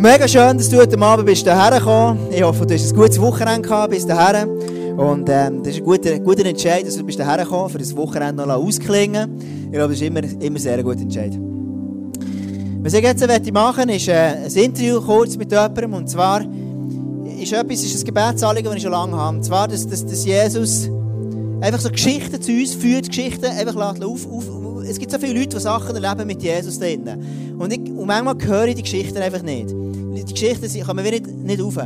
Mega schön, dass du heute Abend bist hierher gekommen. Ich hoffe, du hast ein gutes Wochenende gehabt bis dahin. Und ähm, das ist ein guter, guter Entscheid, dass du bist hierher gekommen, für das Wochenende noch ausklingen. Ich glaube, das ist immer, immer sehr ein guter Entscheid. Was ich jetzt machen möchte, ist äh, ein Interview kurz mit jemandem. Und zwar ist etwas, ist ein Gebetsanliegen, das ich schon lange habe. Und zwar, dass, dass, dass Jesus einfach so Geschichten zu uns führt, Geschichten einfach auf, auf, es gibt so viele Leute, die Sachen erleben mit Jesus drinnen. Und, ich, und manchmal höre ich die Geschichten einfach nicht. Die Geschichten kommen wir nicht, nicht rauf.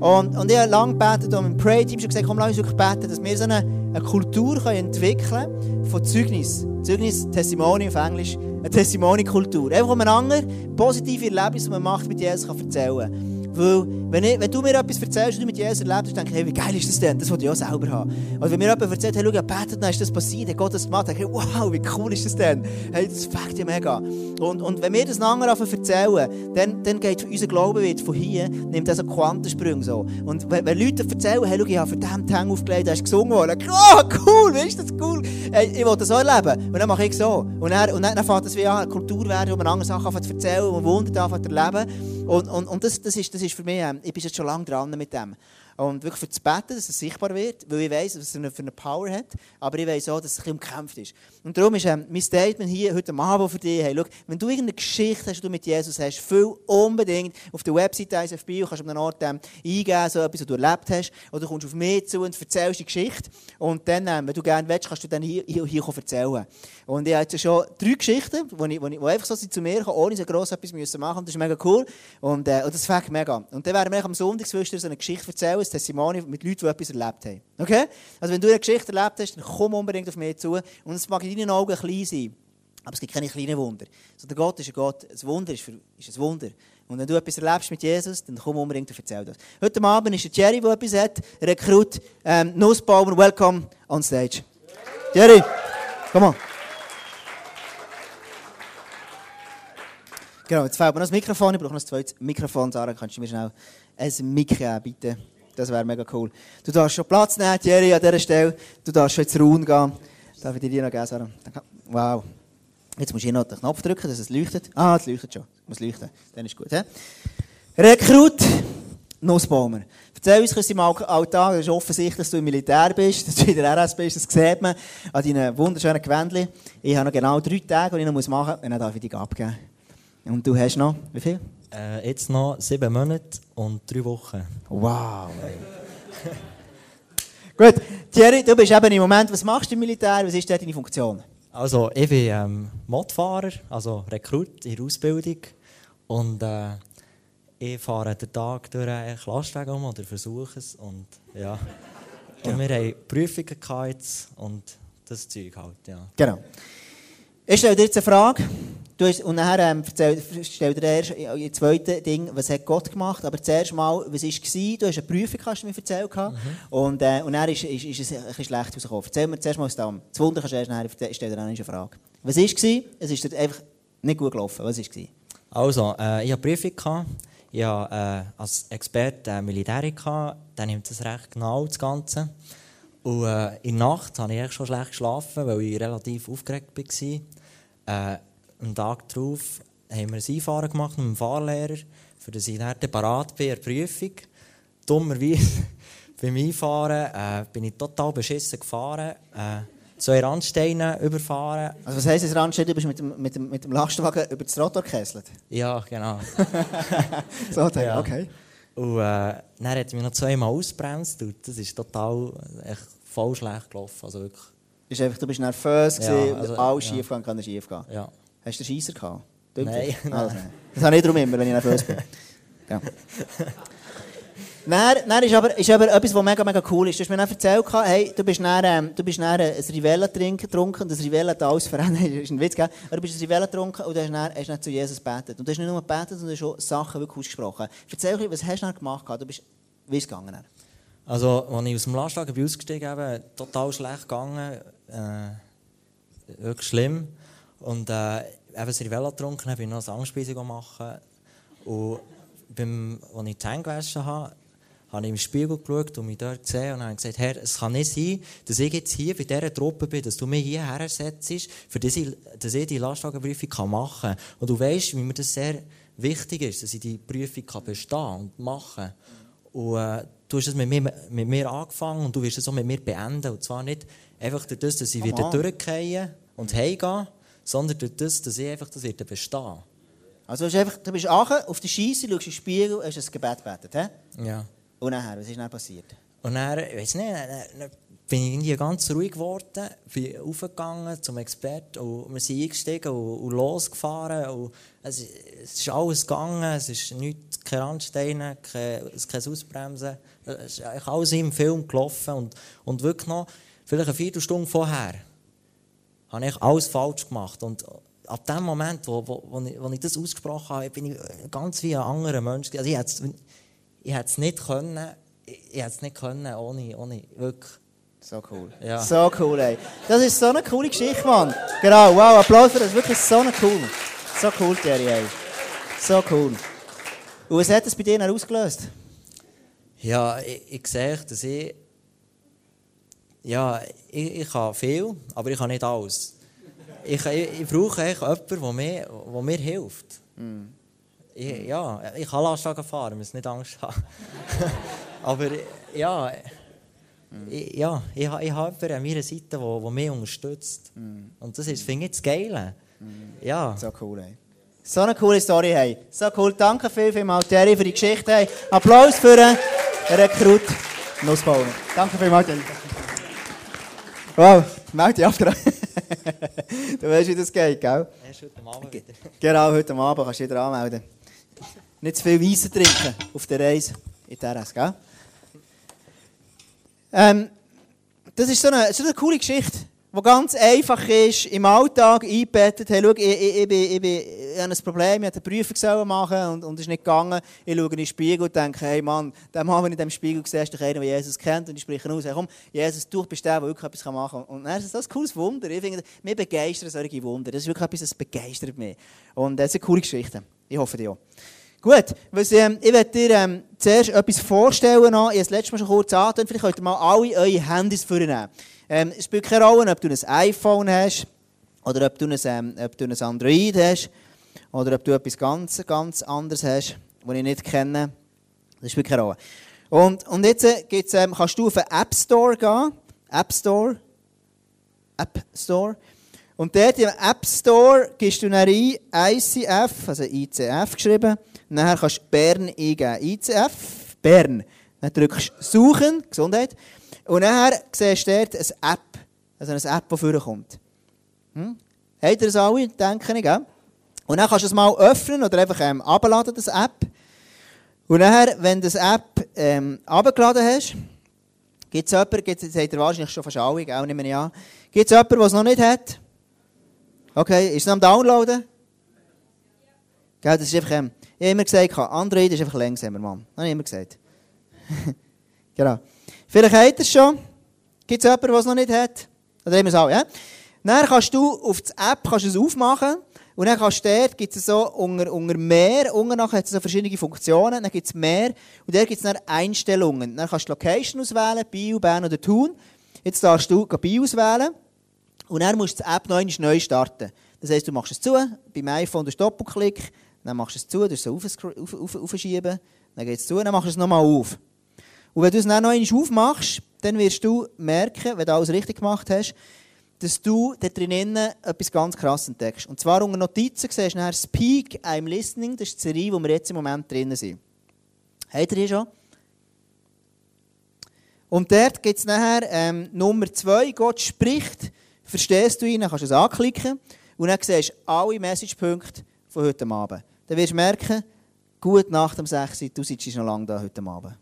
Und, und ich habe lange gebetet und im Pray-Team schon gesagt, komm, lass uns wirklich beten, dass wir so eine, eine Kultur können entwickeln von Zeugnis. Zeugnis, Testimony auf Englisch, eine Testimony-Kultur. Einfach um einander positive Erlebnisse, die man macht, mit Jesus kann erzählen kann. Weil, wenn, ich, wenn du mir etwas erzählst, was du mit Jesus erlebt hast, denke ich, hey, wie geil ist das denn? Das wollte ich auch selber haben. Und wenn mir jemand erzählt, hey, schau, betet, dann ist das passiert, hat Gott das gemacht, denke ich, wow, wie cool ist das denn? Hey, das fängt ja mega. Und, und wenn wir das einander erzählen, dann, dann geht unser Glaube wird von hier, nimmt das so Quantensprünge so. Und wenn, wenn Leute erzählen, hey, schau, ich habe für den Tang aufgelegt, der ist gesungen worden, oh, cool, wie ist das cool? Hey, ich will das auch erleben. Und dann mache ich so. Und dann, und dann, dann fängt das wie an, eine Kultur werden, wo man andere Sachen erzählen, wo man Wunder erleben. Und, und, und das, das, ist, das ist für mich, ähm, ich bin jetzt schon lange dran mit dem. Und wirklich für das Beten, dass es sichtbar wird, weil ich weiß, was er für eine Power hat, aber ich weiß auch, dass es ein bisschen umkämpft ist. Und darum ist ähm, mein Statement hier heute Abend für dich, hey, schau, wenn du irgendeine Geschichte hast, die du mit Jesus hast, füll unbedingt auf der Website ISFB, kannst an einem Ort ähm, eingeben, so etwas, was du erlebt hast, oder du kommst auf mich zu und erzählst die Geschichte und dann, ähm, wenn du gerne willst, kannst du dann hier, hier, hier erzählen. Und ich habe jetzt schon drei Geschichten, die, ich, die, einfach so sind zu mir kommen, ohne so gross etwas müssen machen Das ist mega cool. Und, äh, und das fängt mega. Und dann werden wir am Sonntag so eine Geschichte erzählen, ein Testimony mit Leuten, die etwas erlebt haben. Okay? Also wenn du eine Geschichte erlebt hast, dann komm unbedingt auf mich zu. Und es mag in deinen Augen klein sein. Aber es gibt keine kleinen Wunder. So, der Gott ist ein Gott. Ein Wunder ist, für, ist ein Wunder. Und wenn du etwas erlebst mit Jesus, dann komm unbedingt und erzähl das. Heute Abend ist der Jerry, der etwas hat. Rekrut, ähm, Nussbaumer, welcome on stage. Jerry, komm on. Genau, jetzt fehlt mir noch das Mikrofon. Ich brauche noch ein zweites Mikrofon. Sarah, kannst du mir schnell ein Mic geben, bitte? Das wäre mega cool. Du darfst schon Platz nehmen, Jerry, an dieser Stelle. Du darfst schon ins Raum gehen. Darf ich dir die noch geben, Sarah? Wow. Jetzt du hier noch den Knopf drücken, dass es leuchtet. Ah, es leuchtet schon. Es muss leuchten. Dann ist gut. He? Rekrut Nussbaumer. Erzähl uns aus deinem Alltag. Es ist offensichtlich, dass du im Militär bist, dass du in der RS bist. Das sieht man an deinen wunderschönen Gewändchen. Ich habe noch genau drei Tage, die ich noch machen muss. Und dann darf ich dich abgeben. Und du hast noch, wie viel? Äh, jetzt noch sieben Monate und drei Wochen. Wow. Gut, Thierry, du bist eben im Moment, was machst du im Militär? Was ist deine Funktion? Also, ich bin ähm, Modfahrer, also Rekrut in der Ausbildung. Und äh, ich fahre den Tag durch einen Lastwagen um oder versuche es. Und, ja. und wir haben Prüfungen gehabt und das Zeug halt, ja. Genau. Ich stelle dir jetzt eine Frage. Du hast, und nachher ähm, stell dir erst das zweite Ding, was hat Gott gemacht, aber zuerst mal, was war? Du hast eine Prüfung, hast du mir erzählt. Mhm. Und, äh, und dann ist, ist, ist es ein bisschen schlecht rausgekommen. Erzähl mir zuerst mal aus dem. Das Wunder kannst du erst nachher stell dir eine Frage. Was war es? Es ist einfach nicht gut gelaufen. Was war? Also, äh, ich hatte eine Prüfung. Gehabt. Ich hatte äh, als Experte äh, Militär. Gehabt. Dann nimmt es recht genau, das Ganze. Und äh, in der Nacht habe ich schon schlecht geschlafen, weil ich relativ aufgeregt war. Äh, am Tag darauf haben wir ein Einfahren gemacht mit dem Fahrlehrer, für das ich dann parat bin in der Prüfung. Dummerweise beim Einfahren äh, bin ich total beschissen gefahren. Äh, zwei Randsteine überfahren. Also was heisst das Randstein? Du bist mit dem, mit dem, mit dem Lastwagen über das Rotor gekesselt? Ja, genau. so, ja. okay. Und äh, dann hat er mich noch zweimal ausgebremst das ist total echt voll schlecht gelaufen. Also wirklich. Ist einfach, du bist nervös, ja, also, alles ja. schief gehen kann schief gehen. Ja. Hast du einen Scheisser gehabt? Nein. Also, das habe ich darum immer, wenn ich nervös bin. Ja. Dann, dann ist, aber, ist aber etwas, was mega, mega cool ist. Du hast mir dann erzählt, hey, du bist dann, ähm, du bist dann ein Rivella getrunken und das Rivella hat alles verändert. das ist ein Witz, gell? Aber du bist ein Rivella getrunken und hast dann, hast dann zu Jesus gebetet. Und du hast nicht nur gebetet, sondern schon Sachen wirklich ausgesprochen. Erzähl mir, was hast du dann gemacht? Du bist, wie ist es gegangen? Also, als ich aus dem Lastwagen bin ausgestiegen bin, total schlecht gegangen. Äh, wirklich schlimm. Und äh, eben Cervella getrunken habe, ich noch eine Angstspeisung machen. Und beim, als ich die Hände gewaschen habe, habe ich im Spiegel geschaut und mich dort gesehen und habe gesagt, Herr, es kann nicht sein, dass ich jetzt hier bei dieser Truppe bin, dass du mich hierher setzt, für das ich, dass ich die Lastwagenprüfung machen kann. Und du weißt, wie mir das sehr wichtig ist, dass ich die Prüfung kann bestehen und machen Und äh, du hast es mit mir, mit mir angefangen und du wirst es auch mit mir beenden. Und zwar nicht einfach durch das, dass ich wieder durchgehen und heimgehen, sondern durch das, dass ich einfach das wieder bestehen Also du bist, einfach, du bist auf der Scheisse, schaust in den Spiegel, hast ein Gebet gebetet, he? Ja. Und nachher, was ist dann passiert? Und dann, ich weiß nicht, dann, bin ich irgendwie ganz ruhig geworden, bin aufgegangen zum Experten und wir sind eingestiegen und, und losgefahren. Und es, es ist alles gegangen, es ist nichts, keine Randsteine, kein, kein Ausbremsen. Es ist alles im Film gelaufen und, und wirklich noch, vielleicht eine Viertelstunde vorher, habe ich alles falsch gemacht. Und ab dem Moment, wo, wo, wo, ich, wo ich das ausgesprochen habe, bin ich ganz wie ein anderer Mensch. Also ich hätte es nicht können, ich hätte es nicht können, ohne, ohne wirklich so cool. Ja. So cool, ey. Das ist so eine coole Geschichte, Mann. Genau, wow, Applaus für das. Wirklich so eine cool. So cool, Terry, ey. So cool. Und was hat das bei dir ausgelöst? Ja, ich, ich sehe, dass ich... Ja, ich, ich kann viel, aber ich kann nicht alles. Ich, ich, ich brauche eigentlich jemanden, der mir, der mir hilft. Mm. Ich, ja, ich kann Lastwagen fahren, muss nicht Angst haben. aber ja... Ich, ja, ich, ich habe jemanden an meiner Seite, der, der mich unterstützt. Mm. Und das ist, finde ich, das Geile. Mm. Ja. So cool, ey. So eine coole Story, hey. So cool. Danke viel, vielmals, Terry, für die Geschichte, hey. Applaus für einen Rekrut Nussbauer. Danke vielmals, Terry. Wow, melde dich ab. du weißt, wie das geht, gell? Erst heute Abend wieder. Genau, heute Abend kannst du wieder anmelden. Nicht zu viel Weisse trinken auf der Reise in Terras, gell? Ähm, das ist so eine, so eine coole Geschichte, die ganz einfach ist, im Alltag eingebettet. Hey, schau, ich, ich, ich, ich, ich, habe ein Problem, ich eine Prüfung machen und, und ist nicht gegangen. Ich schaue in den Spiegel und denke, hey Mann, der Mann, den ich in diesem Spiegel sehe, ist doch einer, der Jesus kennt. Und ich spreche aus, hey, komm, Jesus, du bist der, der wirklich etwas machen kann. Und dann ist das ein cooles Wunder. Ich finde, mir begeistern solche Wunder. Das ist wirklich etwas, das begeistert mich. Und das ist eine coole Geschichte. Ich hoffe, dir auch. Gut, was, ähm, ich werde dir ähm, zuerst etwas vorstellen. Ich habe es letztes Mal schon kurz angetan. Vielleicht könnt ihr mal alle eure Handys vornehmen. Ähm, es spielt keine Rolle, ob du ein iPhone hast oder ob du ein, ähm, ob du ein Android hast oder ob du etwas ganz, ganz anderes hast, das ich nicht kenne. Das spielt keine Rolle. Und, und jetzt äh, gibt's, ähm, kannst du auf den App Store gehen. App Store. App Store. Und dort im App Store gibst du dann ein ICF, also ICF geschrieben. Dann kannst du Bern eingeben. ICF, Bern. Dann drückst du Suchen, Gesundheit. Und dann siehst du dort eine App. Also eine App, die vorkommt. Hm? Habt ihr das alle? Denke ich, gell? Und dann kannst du es mal öffnen oder einfach ähm, abladen, das App. Und dann, wenn du das App ähm, abgeladen hast, gibt es jemanden, gibt's, das habt ihr wahrscheinlich schon fast alle, gell? Nehme ich an. Gibt es jemanden, der es noch nicht hat? Okay, ist es am Downloaden? Gell, das ist einfach, ähm, ich habe immer gesagt, Android ist einfach langsamer, Mann. Habe ich immer gesagt. genau. Vielleicht habt ihr es schon. Gibt es jemanden, der es noch nicht hat? Oder haben es auch, ja? Dann kannst du auf die App kannst es aufmachen und dann kannst du dort, gibt es so unter, unter mehr, unten nachher hat es so verschiedene Funktionen, dann gibt es mehr und dort gibt es dann Einstellungen. Dann kannst du Location auswählen, Bio, Bern oder Thun. Jetzt darfst du Bio auswählen und dann musst du die App noch neu starten. Das heisst, du machst es zu, beim iPhone durch Doppelklick, dann machst du es zu, du es aufschieben, dann geht es zu, dann machst du es nochmal auf. Und wenn du es dann noch einmal aufmachst, dann wirst du merken, wenn du alles richtig gemacht hast, dass du da drinnen etwas ganz krass entdeckst. Und zwar unter Notizen siehst du nachher Speak, I'm Listening, das ist die Serie, wo wir jetzt im Moment drinnen sind. Habt ihr die schon? Und dort gibt es nachher ähm, Nummer zwei, Gott spricht, verstehst du ihn, dann kannst du es anklicken und dann siehst du alle Messagepunkte von heute Abend. Dann wirst du merken, gut nach dem 6 Uhr, du sitzt noch lange da heute Abend.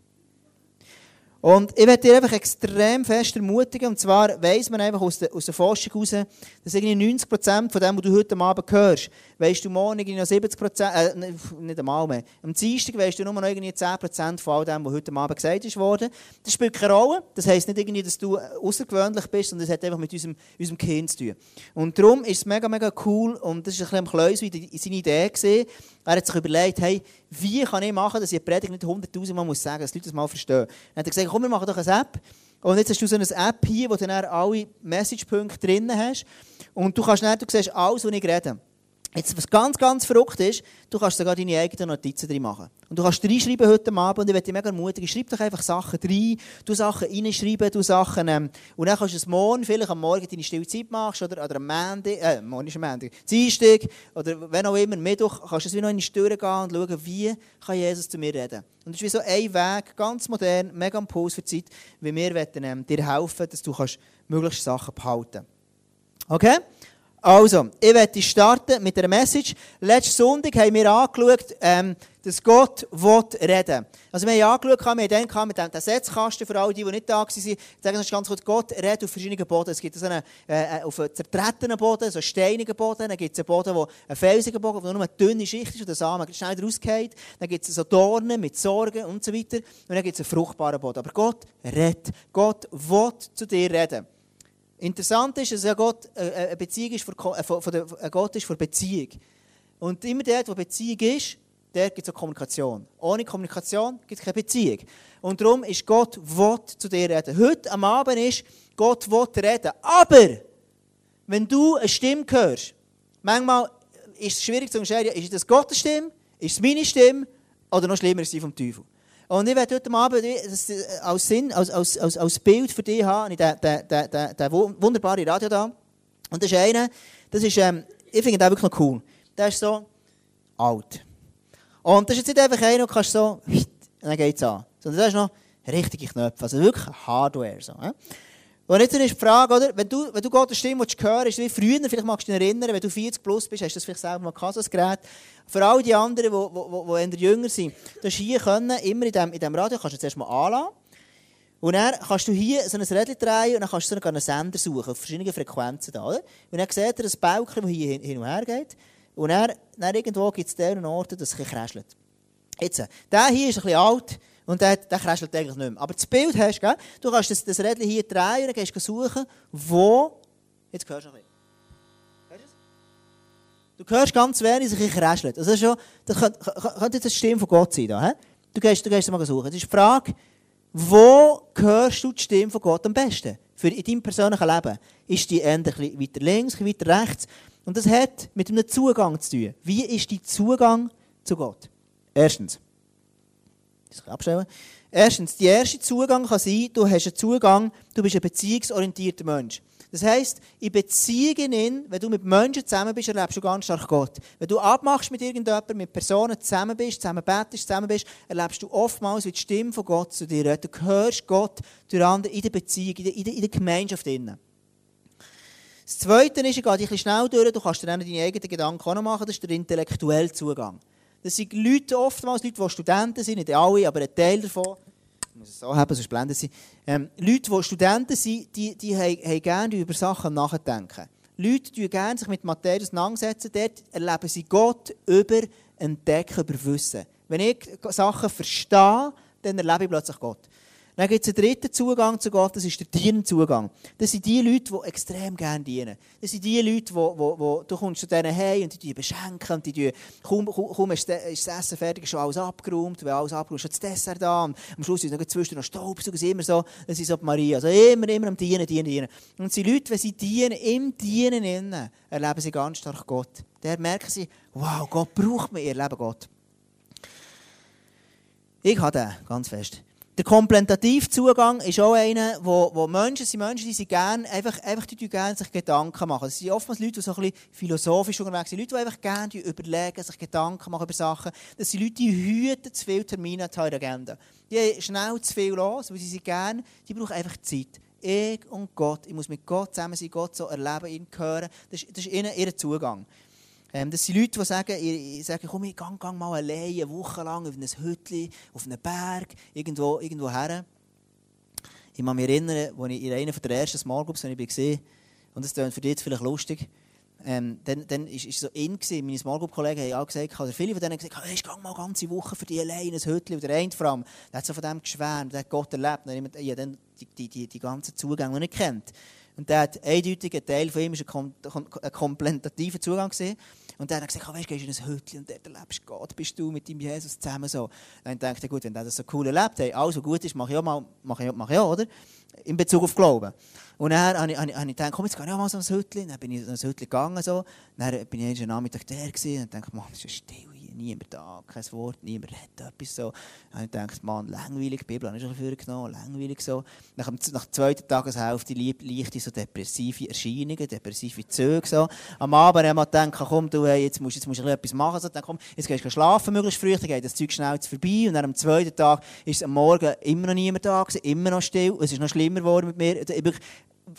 Und ich werde dir einfach extrem fest ermutigen, und zwar weiss man einfach aus der, aus der Forschung heraus, dass irgendwie 90% von dem, was du heute Abend hörst, weißt du morgen irgendwie noch 70%, äh, nicht einmal mehr. Am Dienstag weißt du nur noch irgendwie 10% von all dem, was heute Abend gesagt ist worden. Das spielt keine Rolle. Das heisst nicht irgendwie, dass du außergewöhnlich bist, sondern das hat einfach mit unserem, unserem Kind zu tun. Und darum ist es mega, mega cool, und das ist ein bisschen am Kleus, wie seine Idee gesehen. Er hat sich überlegt, hey, wie kann ich machen, dass ich die Predigt nicht 100'000 Mal muss sagen muss, dass die Leute das mal verstehen. Dann hat er gesagt, komm, wir machen doch eine App. Und jetzt hast du so eine App hier, wo du dann alle Messagepunkte drin hast. Und du kannst dann, du siehst alles, was ich rede. Jetzt, was ganz, ganz verrückt ist, du kannst sogar deine eigenen Notizen drin machen. Und du kannst reinschreiben heute Abend und ich möchte dich mega ermutigen, schreib doch einfach Sachen rein, du Sachen reinschreiben, du Sachen, ähm, und dann kannst du es morgen, vielleicht am Morgen deine stille Zeit machst, oder, oder am Montag, äh, morgen ist am Montag, Dienstag, oder wenn auch immer, Mittwoch, kannst du es wie noch in die Stirn gehen und schauen, wie kann Jesus zu mir reden. Und das ist wie so ein Weg, ganz modern, mega am Puls für die Zeit, wie wir wollen, ähm, dir helfen, dass du kannst möglichst Sachen behalten Okay? Also, ich werde starten mit einer Message. Letzten Sonntag haben wir angeschaut, ähm, dass Gott reden will. Also, wir haben angeschaut, wir haben dann mit dem Setzkasten, für alle, die, die nicht da waren, sagen das ganz kurz, Gott redet auf verschiedenen Boden. Es gibt so einen, äh, auf einen zertretenen Boden, so einen steinigen Boden, dann gibt es einen Boden, wo ein felsiger Boden, wo nur eine dünne Schicht ist, wo der Samen schnell rausgeht. Dann gibt es so Dornen mit Sorgen und so weiter. Und dann gibt es einen fruchtbaren Boden. Aber Gott redet. Gott will zu dir reden. Interessant ist, dass Gott äh, äh, eine Beziehung ist für, äh, der, Gott ist für Beziehung. Und immer dort, wo Beziehung ist, dort gibt es auch Kommunikation. Ohne Kommunikation gibt es keine Beziehung. Und darum ist Gott will zu dir reden. Heute am Abend ist, Gott will reden. Aber, wenn du eine Stimme hörst, manchmal ist es schwierig zu entscheiden, ist das Gottes Stimme, ist es meine Stimme oder noch schlimmer ist sie vom Teufel. Und ich werde heute Abend das als, Sinn, als, als, als, Bild für dich haben, den, den, den, den wunderbaren Radio da. Und das ist einer, das ist, ähm, ich finde den wirklich noch cool. Der ist so alt. Und das ist jetzt nicht einfach einer, kannst so, und dann geht es an. Sondern das ist noch richtige Knöpfe, also wirklich Hardware. So, äh? Und jetzt ist die Frage, oder? Wenn, du, wenn du Gottes Stimme hören ist wie früher, vielleicht magst du dich erinnern, wenn du 40 plus bist, hast du das vielleicht selber mal gehabt, das Gerät. Für all die anderen, die, die, die jünger sind, du hast hier können, immer in diesem in dem Radio, kannst du zuerst mal anlassen. Und dann kannst du hier so ein Rädchen drehen und dann kannst du so einen Sender suchen, auf verschiedenen Frequenzen. Da, oder? Und dann seht ihr ein Balken, das hier hin und her geht. Und dann, dann irgendwo gibt es diesen Orten, das ein bisschen Jetzt, der hier ist ein bisschen alt. Und der, der kräschelt eigentlich nicht mehr. Aber das Bild hast du, du kannst das, das Rädchen hier drehen und gehst suchen, wo... Jetzt hörst du noch ein bisschen. Du hörst ganz wenig, sich kräschelt. Also das, schon, das könnte, könnte jetzt eine Stimme von Gott sein. Da, du, gehst, du gehst mal suchen. Das ist die Frage, wo hörst du die Stimme von Gott am besten? Für in deinem persönlichen Leben. Ist die eher weiter links, weiter rechts? Und das hat mit einem Zugang zu tun. Wie ist dein Zugang zu Gott? Erstens, das abstellen. Erstens, der erste Zugang kann sein, du hast einen Zugang, du bist ein beziehungsorientierter Mensch. Das heisst, in Beziehungen, wenn du mit Menschen zusammen bist, erlebst du ganz stark Gott. Wenn du abmachst mit irgendjemandem, mit Personen zusammen bist, zusammen betest, zusammen bist, erlebst du oftmals, die Stimme von Gott zu dir. Du hörst Gott durch andere in der Beziehung, in der, in der, in der Gemeinschaft. Innen. Das Zweite ist, ich gehe ein bisschen schnell durch, du kannst dir dann deine eigenen Gedanken auch noch machen, das ist der intellektuelle Zugang. Das sind Leute, oftmals Leute, die Studenten sind, nicht alle, aber ein Teil davon. Ich muss es so haben, sonst blenden sie. Ähm, Leute, die Studenten sind, die, die haben, haben gerne über Sachen nachdenken. Leute, die gerne sich mit Materie auseinandersetzen, dort erleben sie Gott über Entdecken, über Wissen. Wenn ich Sachen verstehe, dann erlebe ich plötzlich Gott. Dann gibt es einen dritten Zugang zu Gott, das ist der Dienenzugang. Das sind die Leute, die extrem gerne dienen. Das sind die Leute, die, die, die du kommst zu denen hey und die beschenken und die kaum, kaum ist das Essen fertig, ist schon alles abgeräumt, wenn alles abgeräumt ist, ist das Dessert da und am Schluss ist noch zwischendurch noch ist immer so, das ist so Maria, also immer, immer am Dienen, Dienen, Dienen. Und die Leute, wenn sie dienen, im Dienen innen, erleben sie ganz stark Gott. Da merken sie, wow, Gott braucht mich, ihr Leben Gott. Ich habe den, ganz fest. Der komplementative Zugang ist auch einer, wo, wo Menschen sind, Menschen, die sich gerne, einfach, einfach die, gerne sich Gedanken machen. Es sind oftmals Leute, die so ein bisschen philosophisch unterwegs sind. Leute, die einfach gerne überlegen, sich Gedanken machen über Sachen. Das sind Leute, die hüten zu viele Termine an ihrer Agenda. Die haben schnell zu viel los, weil sie sich gerne, die brauchen einfach Zeit. Ich und Gott, ich muss mit Gott zusammen sein, Gott so erleben, ihn hören. Das das ist ihnen ihr Zugang. Ähm, das sind Leute, die sagen, ich, ich sage, komm, ich gang, gang mal allein eine Woche lang auf ein Hütchen, auf einen Berg, irgendwo, irgendwo her. Ich kann mich erinnern, als ich in einer der ersten Small Groups, ich war, und das klingt für dich jetzt vielleicht lustig, ähm, dann, dann ist es so in. Meine Small Group Kollegen haben auch gesagt, oder viele von denen haben gesagt, hey, ich gehe mal eine ganze Woche für die allein in ein Hütchen. Und der eine vor allem, der hat so von dem geschwärmt, der hat Gott erlebt, der hat dann die, die, die, die ganzen Zugänge nicht kennt. Und der hat eindeutig, ein Teil von ihm war ein, kom ein komplementativer Zugang. Gewesen. Und dann hat er gesagt, weißt, gehst du in ein Hütchen und dort erlebst Gott, bist du mit dem Jesus zusammen so. Dann dachte ich, gut, wenn der das so cool erlebt, hey, alles, was gut ist, mache ich auch, mal, mache ich, mache ich auch, oder? In Bezug auf Glauben. Und dann habe ich, habe ich, habe ich gedacht, komm, jetzt gehe ich auch mal so ein Hütchen. Dann bin ich in ein Hütchen gegangen, so. Dann bin ich jeden Nachmittag der gewesen und dachte, Mann, das ist still hier, niemand da, kein Wort, niemand redet etwas so. Dann habe ich gedacht, Mann, langweilig, die Bibel habe ich schon vorgenommen, langweilig so. Nach, dem, nach der zweiten Tageshälfte leichte so depressive Erscheinungen, depressive Züge so. Am Abend habe ich gedacht, komm, du, hey, jetzt musst, jetzt musst du etwas machen. So, dann komm, jetzt gehst du schlafen, möglichst früh, dann geht das Zeug schnell vorbei. Und dann am zweiten Tag ist am Morgen immer noch niemand da immer noch still. Es ist noch schlimmer geworden mit mir.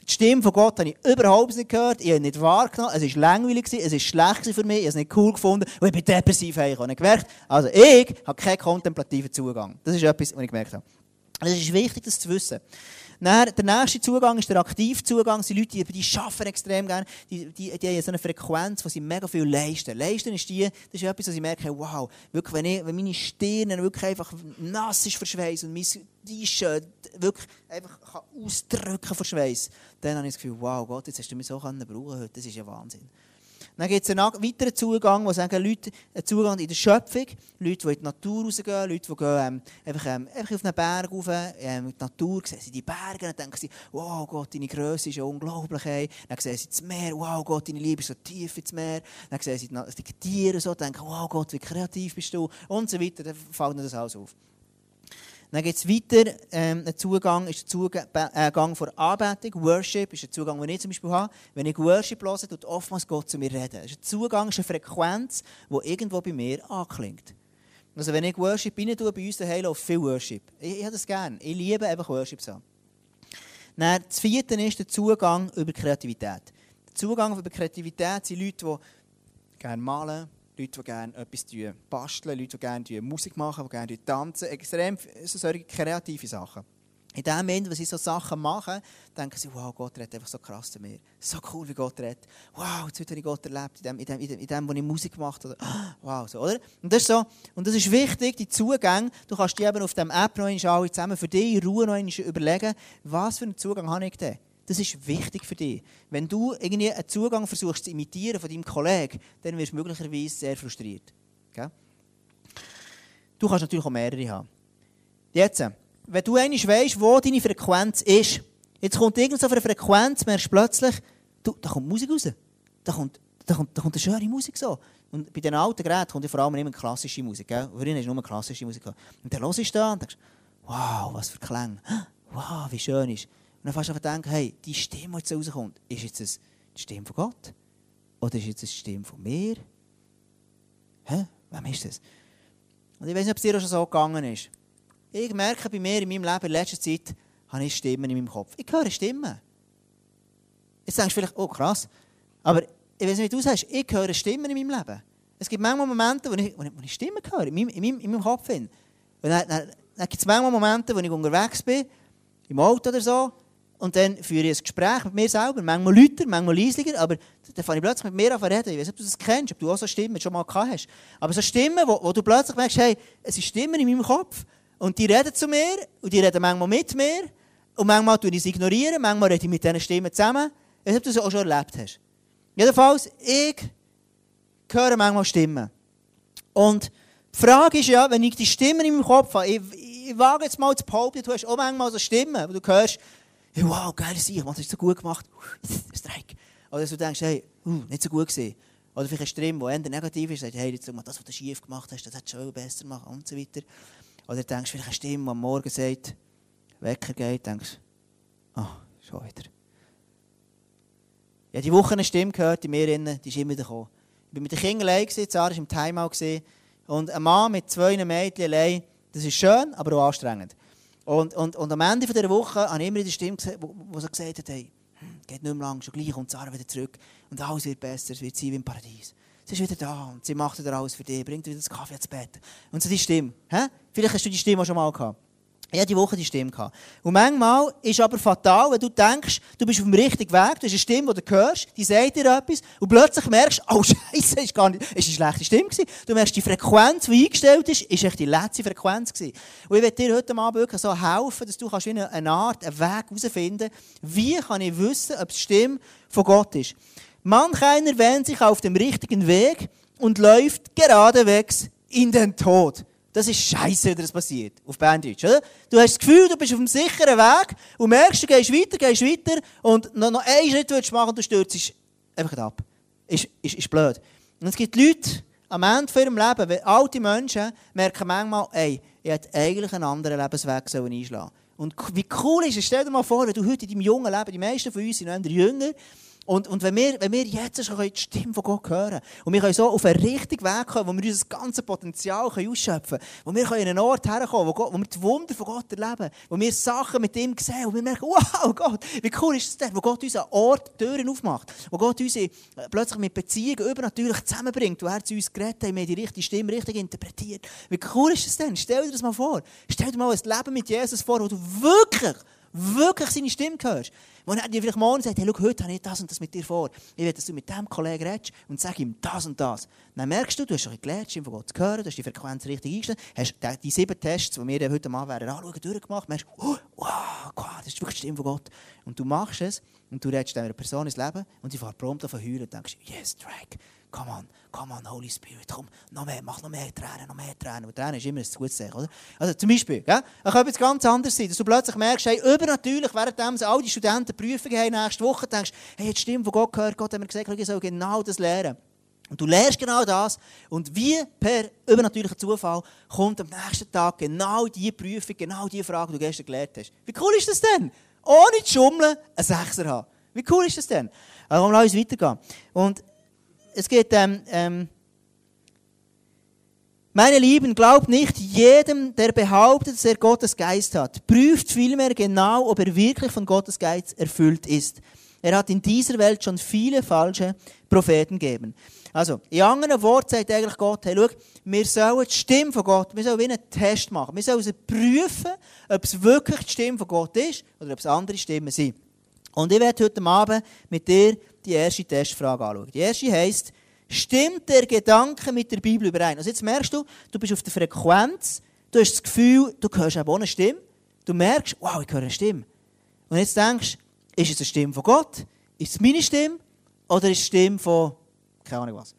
Die Stimme von Gott habe ich überhaupt nicht gehört. Ich habe nicht wahrgenommen. Es war langweilig, es war schlecht für mich, ich habe es nicht cool gefunden und ich bin depressiv heimgekommen. Ich gemerkt, also ich habe keinen kontemplativen Zugang. Das ist etwas, was ich gemerkt habe. Es ist wichtig, das zu wissen. Dann, der nächste Zugang ist der Aktivzugang. Das sind Leute, die, die arbeiten extrem gerne. Die, die, die haben so eine Frequenz, wo sie mega viel leisten. Leisten ist die, das ist etwas, was ich merke, wow, wirklich, wenn, ich, wenn meine Stirn wirklich einfach nass ist vor Schweiß und mein T-Shirt wirklich einfach kann ausdrücken vor Schweiß, dann habe ich das Gefühl, wow, Gott, jetzt hast du mich so brauchen heute. Das ist ja Wahnsinn. Dann gibt es einen weiteren Zugang, wo sagen Leute, Zugang in der Schöpfung. Leute, die in die Natur rausgehen, Leute, die gehen, ähm, ähm, einfach auf einen Berg rauf, ähm, die Natur, sehen sie die Berge, dann denken sie, wow Gott, deine Größe ist ja unglaublich. Dann sehen sie das Meer, wow Gott, deine Liebe ist so tief ins Meer. Dann sehen sie die, Tiere so, denken, wow Gott, wie kreativ bist du und so weiter. Dann fällt das alles auf. Dann geht es weiter. Ähm, ein Zugang ist der Zugang vor Anbetung. Worship ist ein Zugang, den ich zum Beispiel habe. Wenn ich Worship höre, tut oftmals Gott zu mir reden. Das ist ein Zugang, ist eine Frequenz, die irgendwo bei mir anklingt. Also wenn ich Worship rein tue, bei uns daheim läuft viel Worship. Ich, ich habe das gerne. Ich liebe einfach Worship so. Dann, das vierte ist der Zugang über Kreativität. Der Zugang über Kreativität sind Leute, die gerne malen, Leute, die gerne etwas basteln, Leute, die gerne Musik machen, die gerne tanzen. Extrem so solche kreative Sachen. In dem Moment, wenn sie so Sachen machen, denken sie, wow, Gott redet einfach so krass zu mir. So cool, wie Gott redet. Wow, jetzt habe ich Gott erlebt, in dem, in dem, in dem, in dem wo ich Musik gemacht habe. Wow, so, oder? Und das ist so, und das ist wichtig, die Zugänge. Du kannst dir eben auf dem App noch einmal zusammen für dich in Ruhe noch einmal überlegen, was für einen Zugang habe ich denn? Das ist wichtig für dich. Wenn du irgendwie einen Zugang versuchst zu imitieren von deinem Kollegen, dann wirst du möglicherweise sehr frustriert. Okay? Du kannst natürlich auch mehrere haben. Jetzt, wenn du einmal weißt, wo deine Frequenz ist, jetzt kommt irgend so eine Frequenz, merkst du plötzlich, du, da kommt Musik raus. Da kommt, da kommt, da kommt eine schöne Musik so. Und bei den alten Geräten kommt ja vor allem immer klassische Musik. Vorhin hast nur klassische Musik. Und dann hörst du da und denkst, wow, was für Klänge. Wow, wie schön ist. Dann fast einfach denken, hey, die Stimme, die jetzt rauskommt, ist jetzt die Stimme von Gott? Oder ist jetzt die Stimme von mir? Hä? Wem ist das? Und ich weiß nicht, ob es dir auch schon so gegangen ist. Ich merke bei mir in meinem Leben in letzter Zeit, habe ich Stimmen in meinem Kopf. Ich höre Stimmen. Jetzt denkst du vielleicht, oh krass. Aber ich weiß nicht, wie du sagst, ich höre Stimmen in meinem Leben. Es gibt manchmal Momente, wo ich, wo ich, wo ich Stimmen höre, in meinem, in meinem, in meinem Kopf. Und dann, dann, dann gibt es manchmal Momente, wo ich unterwegs bin, im Auto oder so, und dann führe ich ein Gespräch mit mir selber, manchmal lauter, manchmal leislicher, aber dann fange ich plötzlich mit mir an zu reden. Ich weiß nicht, ob du das kennst, ob du auch so Stimmen schon mal gehabt hast. Aber so Stimmen, wo, wo du plötzlich merkst, hey, es sind Stimmen in meinem Kopf und die reden zu mir und die reden manchmal mit mir und manchmal tue ich sie ignorieren, manchmal rede ich mit diesen Stimmen zusammen. Ich weiß nicht, ob du das auch schon erlebt hast. Jedenfalls, ich höre manchmal Stimmen. Und die Frage ist ja, wenn ich die Stimmen in meinem Kopf habe, ich, ich wage jetzt mal zu behaupten, du hast auch manchmal so Stimmen, wo du hörst, hey, wow, geile Sieg, man, das ist so gut gemacht. Strike. Oder du denkst, hey, uh, nicht so gut gesehen. Oder vielleicht eine Stimme, die eher negativ ist, sagt, hey, jetzt, das, was du schief gemacht hast, das hättest du schon besser machen und so weiter. Oder du denkst vielleicht eine Stimme, die am Morgen sagt, Wecker geht, denkst, ah, oh, schon wieder. Ich habe die Woche eine Stimme gehört in mir, die ist immer wieder gekommen. Ich war mit den Kindern allein, Sarah war im Timeout. Und ein Mann mit zwei Mädchen allein, das ist schön, aber auch anstrengend. Und, und, und am Ende dieser Woche habe ich immer die Stimme gesehen, die so gesagt hat, hey, hm, geht nicht mehr lang, schon gleich kommt Sarah wieder zurück und alles wird besser, es wird sein wie im Paradies. Sie ist wieder da und sie macht dir alles für dich, bringt wieder das Kaffee ins Bett. Und so die Stimme. Hä? Vielleicht hast du die Stimme auch schon mal gehabt. Ich hatte die Woche die Stimme. Und manchmal ist aber fatal, wenn du denkst, du bist auf dem richtigen Weg, du hast eine Stimme, die du hörst, die sagt dir etwas, und plötzlich merkst du, oh Scheiße, es war eine schlechte Stimme. Gewesen. Du merkst, die Frequenz, die eingestellt ist, ist echt die letzte Frequenz. Gewesen. Und ich werde dir heute Abend wirklich so helfen, dass du kannst eine Art, einen Weg herausfinden wie kann ich wissen, ob es die Stimme von Gott ist. Manch einer wähnt sich auf dem richtigen Weg und läuft geradewegs in den Tod. Das ist scheiße, wenn das passiert. Auf Banddeutsch, oder? Du hast das Gefühl, du bist auf einem sicheren Weg und merkst, du gehst weiter, gehst weiter und noch, noch einen Schritt willst du machen und du stürzt einfach ab. Ist, ist, ist blöd. Und es gibt Leute am Ende von ihrem Leben, alte Menschen, merken manchmal, ey, ich hätte eigentlich einen anderen Lebensweg einschlagen sollen. Und wie cool ist es, stell dir mal vor, wenn du heute in deinem jungen Leben, die meisten von uns sind noch jünger, und, und wenn, wir, wenn wir jetzt schon die Stimme von Gott hören und wir können so auf einen richtigen Weg kommen, wo wir unser ganzes Potenzial können ausschöpfen können, wo wir in einen Ort herkommen wo, wo wir die Wunder von Gott erleben, wo wir Sachen mit ihm sehen und wir merken, wow, Gott, wie cool ist das denn, wo Gott uns einen Ort Türen aufmacht, wo Gott uns äh, plötzlich mit Beziehungen übernatürlich zusammenbringt, wo er zu uns geredet hat, wir die richtige Stimme richtig interpretiert. Wie cool ist das denn? Stell dir das mal vor. Stell dir mal ein Leben mit Jesus vor, wo du wirklich wirklich seine Stimme hörst. Wo er dir vielleicht morgen sagt, hey, schau, heute habe ich das und das mit dir vor. Ich will, dass du mit diesem Kollegen redest und sag ihm das und das. Dann merkst du, du hast schon gelernt, von Gott zu hören, du hast die Frequenz richtig eingestellt, hast die sieben Tests, die wir heute Abend werden anschauen, durchgemacht, merkst, oh, wow, das ist wirklich die Stimme von Gott. Und du machst es und du redest einer Person ins Leben und sie fährt prompt auf heulen und denkst, yes, Drag, come on, come on, Holy Spirit, komm, noch mehr, mach noch mehr Tränen, noch mehr Tränen. Und Tränen ist immer ein gutes Zeichen, oder? Also zum Beispiel, ja, es kann etwas ganz anderes sein, dass du plötzlich merkst, hey, übernatürlich, während all die Studenten Prüfungen haben nächste Woche, denkst, hey, jetzt stimmt von Gott gehört, Gott hat mir gesagt, ich soll genau das lernen. Und du lernst genau das. Und wie per übernatürlicher Zufall kommt am nächsten Tag genau die Prüfung, genau die Frage, die du gestern gelernt hast. Wie cool ist das denn? Ohne zu schummeln, einen Sechser haben. Wie cool ist das denn? Also, lass uns weitergehen. Und es geht, ähm, ähm, meine Lieben, glaubt nicht jedem, der behauptet, dass er Gottes Geist hat. Prüft vielmehr genau, ob er wirklich von Gottes Geist erfüllt ist. Er hat in dieser Welt schon viele falsche Propheten gegeben. Also, in anderen Worten sagt eigentlich Gott, hey, schau, wir sollen die Stimme von Gott, wir sollen wie einen Test machen. Wir sollen prüfen, ob es wirklich die Stimme von Gott ist oder ob es andere Stimmen sind. Und ich werde heute Abend mit dir die erste Testfrage anschauen. Die erste heisst, stimmt der Gedanke mit der Bibel überein? Also jetzt merkst du, du bist auf der Frequenz, du hast das Gefühl, du hörst auch eine Stimme, du merkst, wow, ich höre eine Stimme. Und jetzt denkst du, ist es eine Stimme von Gott? Ist es meine Stimme? Oder ist es eine Stimme von, keine Ahnung was.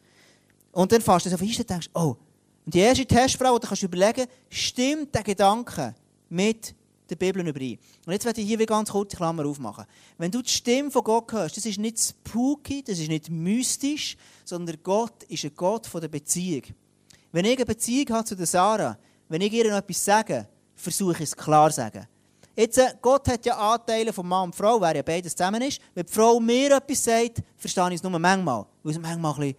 Und dann fährst du auf ein und denkst, oh, und die erste Testfrage, kannst du überlegen, stimmt der Gedanke mit der Bibel überein. Und jetzt werde ich hier ganz kurz die Klammer aufmachen. Wenn du die Stimme von Gott hörst, das ist nicht spooky, das ist nicht mystisch, sondern Gott ist ein Gott von der Beziehung. Wenn ich eine Beziehung habe zu der Sarah, wenn ich ihr noch etwas sage, versuche ich es klar zu sagen. Jetzt, äh, Gott hat ja Anteile von Mann und Frau, wer ja beides zusammen ist. Wenn die Frau mir etwas sagt, verstehe ich es nur manchmal, weil es manchmal ein bisschen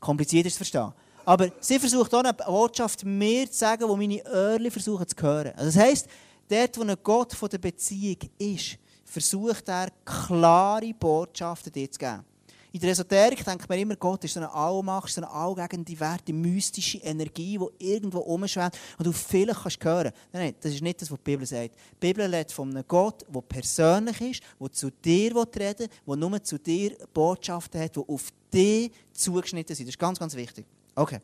kompliziert ist zu verstehen. Aber sie versucht auch eine Botschaft mir zu sagen, die meine Öhrchen versuchen zu hören. Also das heisst, dort, wo ein Gott von der Beziehung ist, versucht er, klare Botschaften dir zu geben. In der Esoterik denkt man immer, Gott ist so eine Allmacht, so eine allgegende Werte, mystische Energie, die irgendwo umschwebt und du vielleicht kannst hören. Nein, nein, das ist nicht das, was die Bibel sagt. Die Bibel redet von einem Gott, der persönlich ist, der zu dir reden will, der nur zu dir Botschaften hat, die auf dich zugeschnitten sind. Das ist ganz, ganz wichtig. Okay.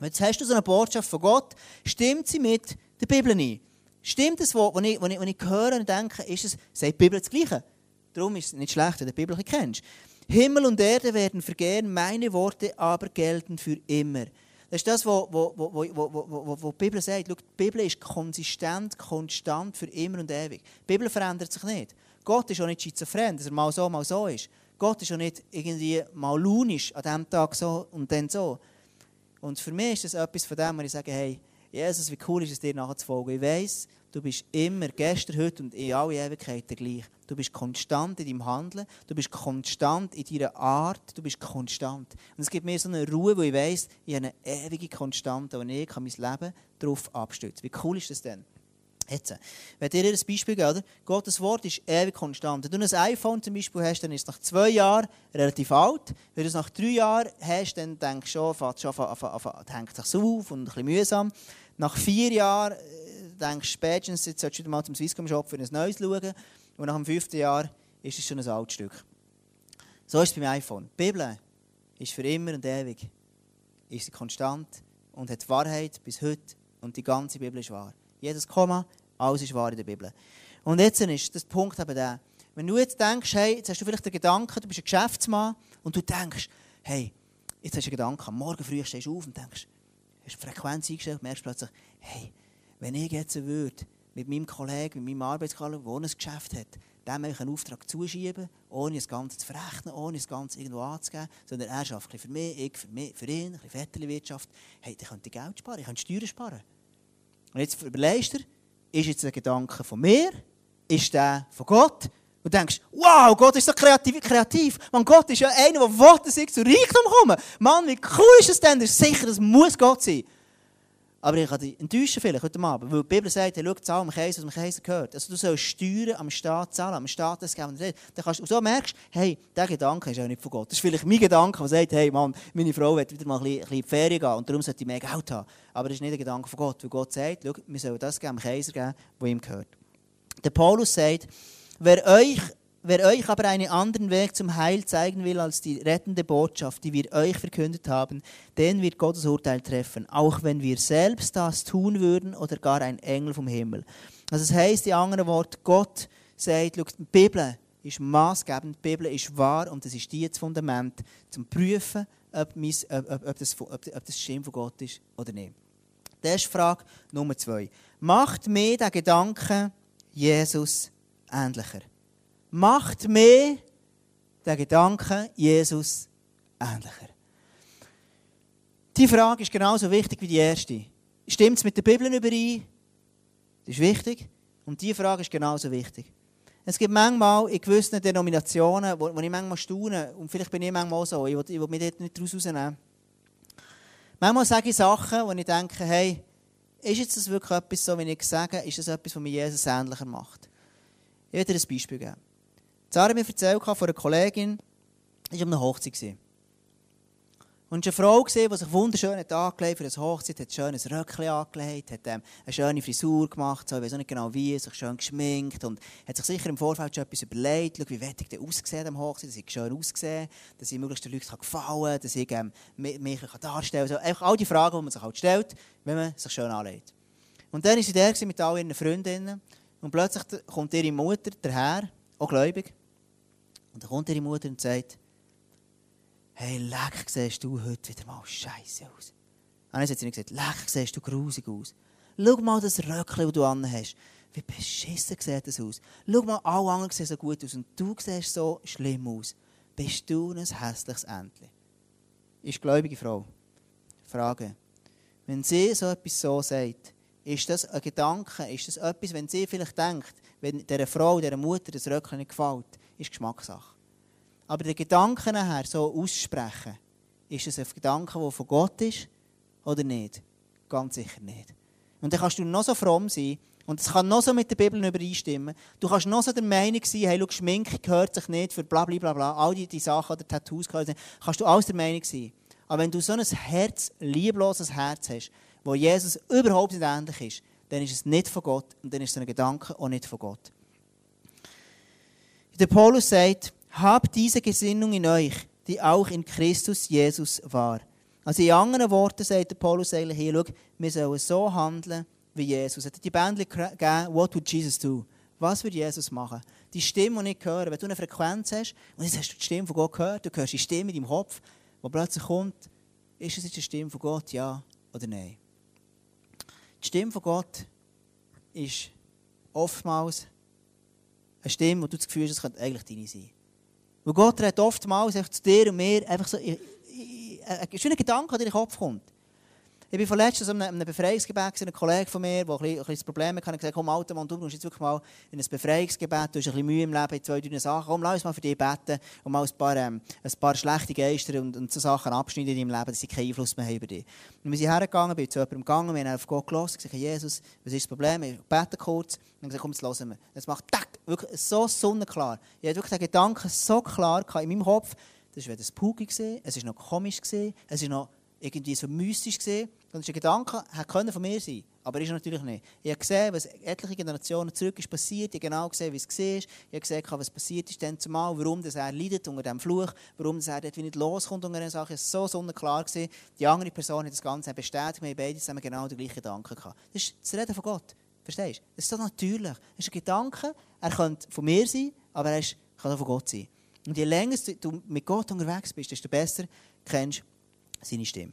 Jetzt hast du so eine Botschaft von Gott, stimmt sie mit der Bibel ein? Stimmt es, was ich, ich, ich höre und denke, ist es, sagt die Bibel das Gleiche? Darum ist es nicht schlecht, wenn du die Bibel kennst. Himmel und Erde werden vergehen, meine Worte aber gelten für immer. Das ist das, was die Bibel sagt. Schau, die Bibel ist konsistent, konstant für immer und ewig. Die Bibel verändert sich nicht. Gott ist auch nicht schizophren, dass er mal so, mal so ist. Gott ist auch nicht irgendwie mal launisch, an diesem Tag so und dann so. Und für mich ist das etwas von dem, wo ich sage, hey, Jesus, wie cool ist es dir nachzufolgen. Ich weiss, du bist immer, gestern, heute und in alle Ewigkeiten gleich. Du bist konstant in deinem Handeln, du bist konstant in deiner Art, du bist konstant. Und es gibt mir so eine Ruhe, wo ich weiss, ich habe eine ewige Konstante und ich kann mein Leben darauf abstützen. Wie cool ist das denn? Jetzt, wenn dir ein Beispiel geben? Gottes Wort ist ewig konstant. Wenn du ein iPhone zum Beispiel hast, dann ist es nach zwei Jahren relativ alt. Wenn du es nach drei Jahren hast, dann denkst du schon, fängt schon, hängt sich auf und ein bisschen mühsam. Nach vier Jahren äh, denkst spätestens, jetzt solltest du mal zum Swisscom-Shop für ein neues schauen. Und nach dem fünften Jahr ist es schon ein altes Stück. So ist es beim iPhone. Die Bibel ist für immer und ewig. Ist sie konstant und hat Wahrheit bis heute. Und die ganze Bibel ist wahr. Jedes Komma, alles ist wahr in der Bibel. Und jetzt ist das Punkt eben der. Wenn du jetzt denkst, hey, jetzt hast du vielleicht den Gedanken, du bist ein Geschäftsmann und du denkst, hey, jetzt hast du einen Gedanken, morgen früh stehst du auf und denkst, hast die Frequenz eingestellt und merkst plötzlich, hey, wenn ich jetzt würde, mit meinem Kollegen, mit meinem Arbeitskollegen, der ein Geschäft hat, dem einen Auftrag zuschieben, ohne das Ganze zu verrechnen, ohne das Ganze irgendwo anzugeben, sondern er schafft für mich, ich für, mich, für ihn, ein bisschen Vetterli-Wirtschaft, hey, dann könnte ich Geld sparen, ich könnte Steuern sparen. Und jetzt überlegst du, ist jetzt ein Gedanke von mir, ist der von Gott? Und denkst, wow, Gott ist so kreativ. kreativ. Man, Gott ist ja einer, der will, dass ich zu Reichtum komme. Mann, wie cool ist das denn? Das ist sicher, das muss Gott sein. Aber ich kann dich enttäuschen vielleicht heute Abend, weil die Bibel sagt, hey, schau, zahl am Käse, was dem Käse gehört. Also du sollst Steuern am Staat zahlen, am Staat das geben. Dann kannst du so merkst, hey, dieser Gedanke ist auch nicht von Gott. Das ist vielleicht mein Gedanke, der sagt, hey Mann, meine Frau will wieder mal ein bisschen, in die Ferien gehen und darum sollte ich mehr Geld haben. Aber das ist nicht der Gedanke von Gott, weil Gott sagt, schau, wir sollen das geben, am Kaiser geben, was ihm gehört. Der Paulus sagt, wer euch Wer euch aber einen anderen Weg zum Heil zeigen will als die rettende Botschaft, die wir euch verkündet haben, den wird Gottes Urteil treffen, auch wenn wir selbst das tun würden oder gar ein Engel vom Himmel. Also das heißt, die anderen Wort, Gott sagt, die Bibel ist maßgebend, die Bibel ist wahr und das ist die das Fundament, zum prüfen, ob, mein, ob, ob, das, ob, das Stimme von Gott ist oder nicht. Das ist Frage Nummer zwei. Macht mir der Gedanke Jesus ähnlicher? Macht mir den Gedanken Jesus ähnlicher. Die Frage ist genauso wichtig wie die erste. Stimmt es mit der Bibel überein? Das ist wichtig. Und diese Frage ist genauso wichtig. Es gibt manchmal in gewissen Denominationen, wo, wo ich manchmal staune, und vielleicht bin ich manchmal auch so, ich will, ich will mich dort nicht daraus rausnehmen. Manchmal sage ich Sachen, wo ich denke, hey, ist jetzt das wirklich etwas so, wenn ich sage, ist das etwas, was mich Jesus ähnlicher macht? Ich werde dir ein Beispiel geben. Sarah mir erzählt von einer Kollegin, die war um eine Hochzeit. Und es war eine Frau, die sich wunderschön hat angelegt für eine Hochzeit, hat ein schönes Röckchen angelegt, hat ähm, eine schöne Frisur gemacht, so, ich weiß nicht genau wie, sich schön geschminkt und hat sich sicher im Vorfeld schon etwas überlegt, wie werde ich denn aussehen am Hochzeit, dass ich schön aussehe, dass ich möglichst den Leuten gefallen kann, dass ich ähm, mich darstellen kann. Also, einfach all die Fragen, die man sich halt stellt, wenn man sich schön anlegt. Und dann war sie da mit all ihren Freundinnen und plötzlich kommt ihre Mutter daher, auch gläubig, und dann kommt ihre Mutter und sagt, hey, leck, siehst du heute wieder mal scheiße aus. Und dann hat sie gesagt, leck, siehst du grusig aus. Schau mal das Röckchen, das du an hast. Wie beschissen sieht das aus. Schau mal, alle anderen sehen so gut aus und du siehst so schlimm aus. Bist du ein hässliches Entchen? Ist gläubige Frau. Frage. Wenn sie so etwas so sagt, ist das ein Gedanke, ist das etwas, wenn sie vielleicht denkt, wenn dieser Frau, dieser Mutter das Röckchen nicht gefällt, ist Geschmackssache. Aber der Gedanke nachher so aussprechen, ist es ein Gedanke, der von Gott ist oder nicht? Ganz sicher nicht. Und dann kannst du noch so fromm sein und es kann noch so mit der Bibel übereinstimmen. Du kannst noch so der Meinung sein, hey, schau, Schminke gehört sich nicht für bla bla bla bla, all die, die Sachen oder Tattoos gehören sich Kannst du alles der Meinung sein. Aber wenn du so ein Herz, liebloses Herz hast, wo Jesus überhaupt nicht ähnlich ist, dann ist es nicht von Gott und dann ist so ein Gedanke auch nicht von Gott. Der Paulus sagt, habt diese Gesinnung in euch, die auch in Christus Jesus war. Also in anderen Worten sagt der Paulus eigentlich hier, schau, wir sollen so handeln wie Jesus. Er hat die Bändchen gegeben, what would Jesus do? Was würde Jesus machen? Die Stimme, die ich höre, wenn du eine Frequenz hast, und jetzt hast du die Stimme von Gott gehört, du hörst die Stimme in deinem Kopf, die plötzlich kommt, ist es jetzt die Stimme von Gott, ja oder nein? Die Stimme von Gott ist oftmals eine Stimme, wo du das Gefühl hast, es könnte eigentlich deine sein. Weil Gott redet oftmals zu dir und mir einfach so, ein schöner Gedanke, der in den Kopf kommt. Ich bin vorletzt an einem Befreiungsgebet, ein Kollege von mir, der ein, bisschen Probleme hatte, gesagt, komm, alter Mann, du musst jetzt wirklich mal in ein Befreiungsgebet, du hast ein bisschen Mühe im Leben, in zwei, drei Sachen, komm, lass uns mal für dich beten und mal ein paar, ähm, ein paar schlechte Geister und, und so Sachen abschneiden in deinem Leben, dass sie keinen Einfluss mehr haben über dich. Und wir sind hergegangen, bin zu jemandem gegangen, wir haben auf Gott gelassen, gesagt, Jesus, was ist das Problem? Ich bete kurz und gesagt, komm, jetzt hören wir. Es macht tack, wirklich so sonnenklar. Ich hatte wirklich den Gedanken so klar in meinem Kopf, das war weder spooky, es war noch komisch, es war noch irgendwie so mystisch. Gewesen. Und das ist ein Gedanke, er von mir sein aber ist natürlich nicht. Ich habe gesehen, was etliche Generationen zurück ist passiert. Ich habe genau gesehen, wie es war. Ich habe gesehen, was passiert ist dann zumal, warum das er leidet unter diesem Fluch, warum das er dort nicht loskommt unter einer Sache. Es so sonnenklar. Gewesen. Die andere Person hat das Ganze bestätigt. Wir beide zusammen genau den gleichen Gedanken gehabt. Das ist das Reden von Gott. Verstehst du? Das ist so natürlich. Es ist ein Gedanke, er könnte von mir sein, aber er kann auch von Gott sein. Und je länger du mit Gott unterwegs bist, desto besser kennst du seine Stimme.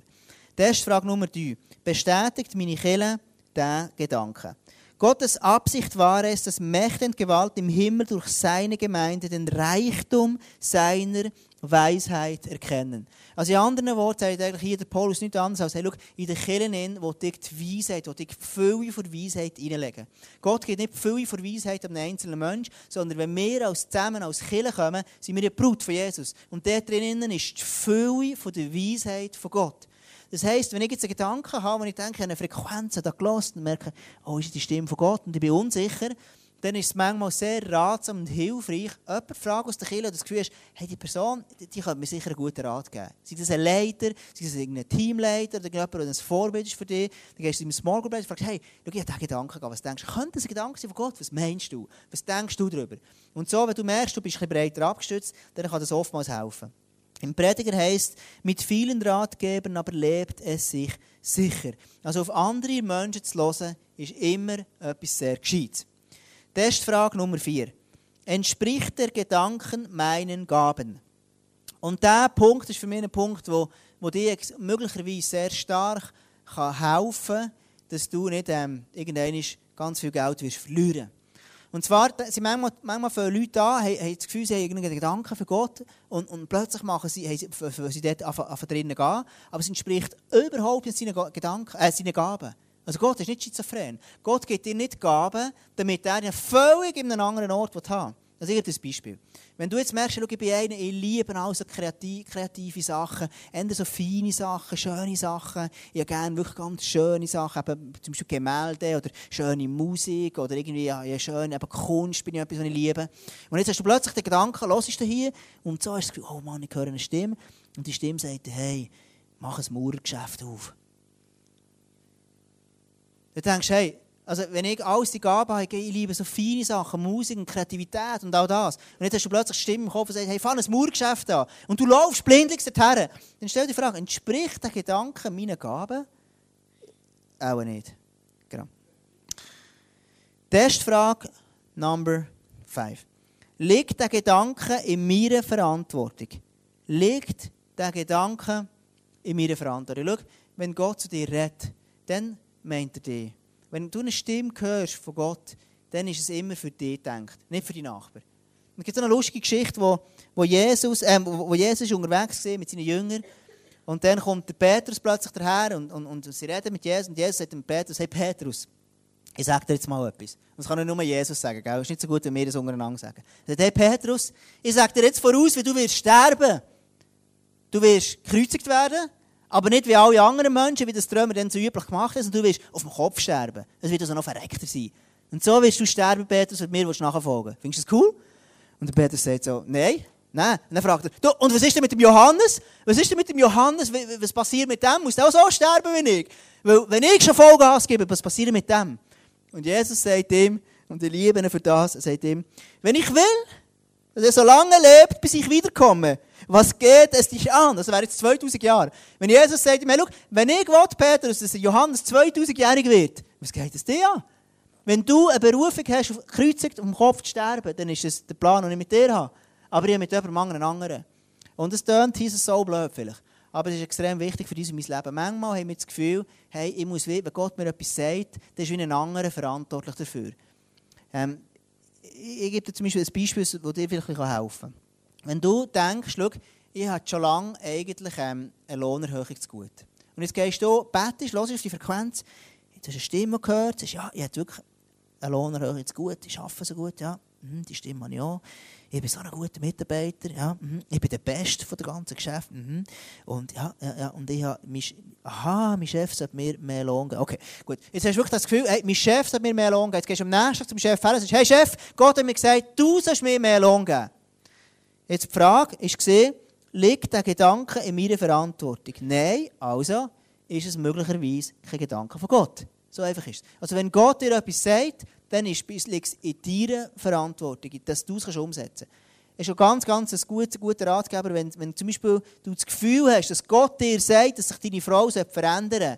Das ist Frage Nummer 3. Bestätigt meine Kirche der Gedanke. Gottes Absicht war es, dass Mächte und Gewalt im Himmel durch seine Gemeinde den Reichtum seiner Weisheit erkennen. Also in anderen Worten sagt eigentlich hier der Paulus nicht anders als, hey, schau, in der Kirche wo die Weisheit, wo die Fülle von Weisheit hineinlegen. Gott gibt nicht Fülle von Weisheit an einen einzelnen Menschen, sondern wenn wir als zusammen als Kirche kommen, sind wir die Brut von Jesus. Und dort drinnen ist die Fülle von der Weisheit von Gott. Das heisst, wenn ich jetzt einen Gedanken habe, wo ich denke, eine Frequenz da gelassen und merke, oh, ist die Stimme von Gott und ich bin unsicher, dann ist es manchmal sehr ratsam und hilfreich, jemanden fragen aus der Kirche, das Gefühl hast, hey, die Person, die, die könnte mir sicher einen guten Rat geben. Sei das ein Leiter, sei das ein Teamleiter oder jemand, der ein Vorbild ist für dich. Dann gehst du in einem Small Group und fragst, hey, schau, ich habe diesen Gedanken gehabt, was denkst du? Könnte das ein Gedanke sein von Gott? Was meinst du? Was denkst du darüber? Und so, wenn du merkst, du bist ein bisschen breiter abgestützt, dann kann das oftmals helfen. Im Prediger heißt, mit vielen Ratgebern aber lebt es sich sicher. Also auf andere Menschen zu hören, ist immer etwas sehr Gescheites. Testfrage Nummer 4. Entspricht der Gedanken meinen Gaben? Und dieser Punkt ist für mich ein Punkt, wo, wo dir möglicherweise sehr stark kann helfen kann, dass du nicht ähm, irgendwann ganz viel Geld wirst verlieren wirst. Und zwar sind manchmal, manchmal viele Leute da, haben, haben das Gefühl, sie haben irgendeinen Gedanken für Gott und, und plötzlich machen sie, haben sie, für, sie dort anfangen drinnen gehen, aber es entspricht überhaupt nicht seinen, Gedanken, äh, seinen Gaben. Also Gott ist nicht schizophren. Gott gibt dir nicht Gaben, damit er völlig in einem anderen Ort haben will. Das ist ein Beispiel. Wenn du jetzt merkst, ich bin einer, ich liebe also kreative, kreative Sachen, eher so feine Sachen, schöne Sachen. Ich habe gerne wirklich ganz schöne Sachen, eben zum Beispiel Gemälde oder schöne Musik oder irgendwie ja, ja, schön, eben Kunst bin ich etwas, was ich liebe. Und jetzt hast du plötzlich den Gedanken, hörst du hier und so hast du das Gefühl, oh Mann, ich höre eine Stimme. Und die Stimme sagt, hey, mach ein Mauergeschäft auf. Dann denkst du, hey, also wenn ich alles die Gabe habe, ich liebe so viele Sachen, Musik und Kreativität und all das. Und jetzt hast du plötzlich Stimmen im Kopf und sagst, hey, fang ein Mauergeschäft an. Und du laufst blindlings dorthin. Dann stell dir die Frage, entspricht der Gedanke meinen Gaben? Auch nicht. Genau. Testfrage Number 5. Liegt der Gedanke in meiner Verantwortung? Liegt der Gedanke in meiner Verantwortung? Schau, wenn Gott zu dir redet, dann meint er dich. Wenn du eine Stimme hörst von Gott, dann ist es immer für dich gedacht, nicht für die Nachbarn. Es gibt so eine lustige Geschichte, wo, wo, Jesus, äh, wo, Jesus unterwegs war mit seinen Jüngern und dann kommt der Petrus plötzlich daher und, und, und sie reden mit Jesus und Jesus sagt dem Petrus, hey Petrus, ich sage dir jetzt mal etwas. Das kann nur Jesus sagen, gell? Es ist nicht so gut, wenn wir das untereinander sagen. Er sagt, hey Petrus, ich sage dir jetzt voraus, wie du wirst sterben. Du wirst gekreuzigt werden, aber nicht wie alle anderen Menschen, wie das Trömer dann so üblich gemacht hat, sondern du wirst auf dem Kopf sterben. Es wird also noch verreckter sein. Und so wirst du sterben, Petrus, und mir willst du nachfolgen. Findest du das cool? Und der Petrus sagt so, nein, nein. Und dann fragt er, du, und was ist denn mit dem Johannes? Was ist denn mit dem Johannes? Was passiert mit dem? Muss der auch so sterben wie ich? Weil, wenn ich schon Vollgas gebe, was passiert mit dem? Und Jesus sagt ihm, und ich liebe ihn für das, er sagt ihm, wenn ich will, dass er so lange lebt, bis ich wiederkomme, was geht es dich an? Das wäre jetzt 2000 Jahre. Wenn Jesus sagt, hey, wenn ich will, Petrus, dass Johannes 2000-jährig wird, was geht es dir an? Wenn du eine Berufung hast, auf Kreuzung um Kopf zu sterben, dann ist es der Plan, den ich mit dir habe. Aber ich habe mit jemandem anderen. Und es tönt hier so blöd vielleicht. Aber es ist extrem wichtig für uns in mein Leben. Manchmal haben wir das Gefühl, hey, ich muss, wenn Gott mir etwas sagt, dann ist wie ein anderer verantwortlich dafür. Ähm, ich gebe dir zum Beispiel ein Beispiel, das dir vielleicht helfen kann. Wenn du denkst, schau, ich habe schon lange eigentlich ähm, eine Lohnerhöhung zu gut. Und jetzt gehst du, betest, hörst auf die Frequenz, jetzt hast du eine Stimme gehört, sagst, ja, ich habe wirklich eine Lohnerhöhung zu gut, ich arbeite so gut, ja, mhm, die Stimme habe ich auch. Ich bin so ein guter Mitarbeiter, ja, mhm. ich bin der Beste von der ganzen Geschäft. Mhm. Und ja, ja, ja, und ich habe, aha, mein Chef sollte mir mehr Lohn geben. Okay, gut. Jetzt hast du wirklich das Gefühl, hey, mein Chef sollte mir mehr Lohn geben. Jetzt gehst du am nächsten Tag zum Chef her und sagst, hey Chef, Gott hat mir gesagt, du sollst mir mehr Lohn geben. Jetzt die Frage ist gesehen, liegt der Gedanke in meiner Verantwortung? Nein, also, ist es möglicherweise kein Gedanke von Gott. So einfach ist es. Also wenn Gott dir etwas sagt, dann liegt es in deiner Verantwortung, dass du es umsetzen kannst. Es ist schon ganz, ganz ein guter, guter Ratgeber, wenn, wenn zum Beispiel du das Gefühl hast, dass Gott dir sagt, dass sich deine Frau verändern soll,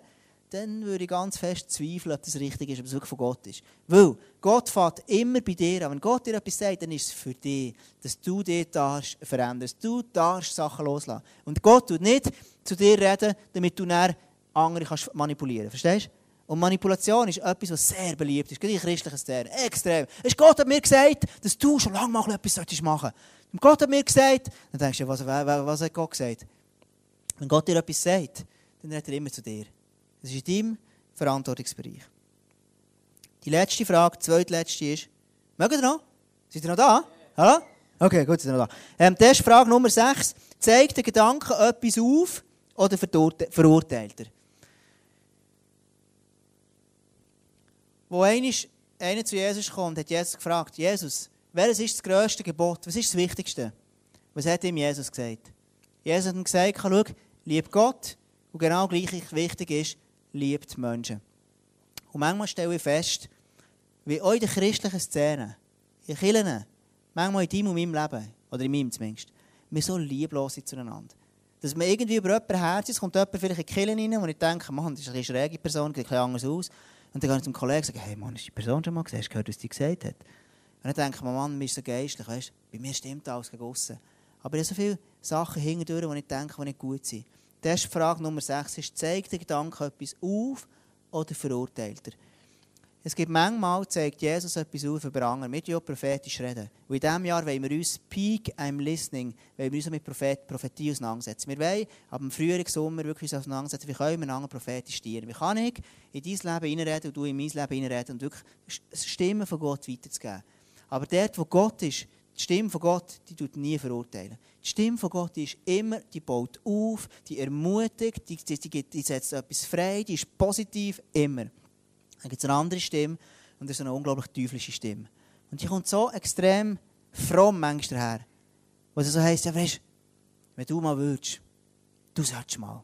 dann würde ich ganz fest zweifeln, ob das richtig ist, ob es wirklich von Gott ist. Weil Gott fährt immer bei dir an. Wenn Gott dir etwas sagt, dann ist es für dich, dass du dich darfst veränderst. Du darfst Sachen loslassen. Und Gott tut nicht zu dir reden, damit du dann andere kannst manipulieren kannst. Verstehst du? Und Manipulation ist etwas, was sehr beliebt ist, gerade in christlichen Szenen. Extrem. Ist Gott hat mir gesagt, dass du schon lange mal etwas machen solltest. Und Gott hat mir gesagt, dann denkst du, was, was hat Gott gesagt? Wenn Gott dir etwas sagt, dann redet er immer zu dir. Das ist in deinem Verantwortungsbereich. Die letzte Frage, die zweitletzte ist, mögt ihr noch? Seid ihr noch da? Hallo? Okay, gut, seid ihr noch da. Ähm, das ist Frage Nummer 6. Zeigt der Gedanke etwas auf oder verurteilt er? Wo einer zu Jesus kommt, hat Jesus gefragt, Jesus, welches ist das grösste Gebot? Was ist das Wichtigste? Was hat ihm Jesus gesagt? Jesus hat ihm gesagt, schau, lieb Gott und genau gleich wichtig ist, liebt Menschen. Und manchmal stelle ich fest, wie auch in der christlichen Szene, in Kirchen, manchmal in deinem und meinem Leben, oder in meinem zumindest, wir so lieblos sind zueinander. Dass man irgendwie über jemanden herz ist, kommt jemand vielleicht in die Kirche rein, wo ich denke, Mann, das ist eine schräge Person, sieht bisschen anders aus. Und dann gehe ich zum Kollegen und sage, hey Mann, hast du die Person schon mal gesehen? Hast du gehört, was die gesagt hat? Und dann denke ich Mann, mir ist so geistlich, weißt Bei mir stimmt alles gegen aussen. Aber ich habe so viele Sachen hingedurch, die ich denke, die nicht gut sind. Das ist Frage Nummer 6. Ist, zeigt der Gedanke etwas auf oder verurteilt er? Es gibt manchmal, zeigt Jesus etwas auf über andere, mit ja prophetisch reden. Und in diesem Jahr wollen wir uns Peak I'm Listening, wollen wir uns mit Prophet, Prophetie auseinandersetzen. Wir wollen ab dem Frühling, Sommer wirklich uns auseinandersetzen, wie können wir einander prophetisch dienen. Wie kann ich in dein Leben hineinreden und du in mein Leben hineinreden und wirklich Stimmen von Gott weiterzugeben. Aber dort, wo Gott ist, die Stimme von Gott, die tut nie verurteilen. Die Stimme von Gott, die ist immer, die baut auf, die ermutigt, die, die, die, die setzt etwas frei, die ist positiv, immer. Dann gibt es eine andere Stimme und das ist eine unglaublich teuflische Stimme. Und die kommt so extrem fromm manchmal daher. Wo es so heisst, ja weißt, wenn du mal willst, du sollst mal.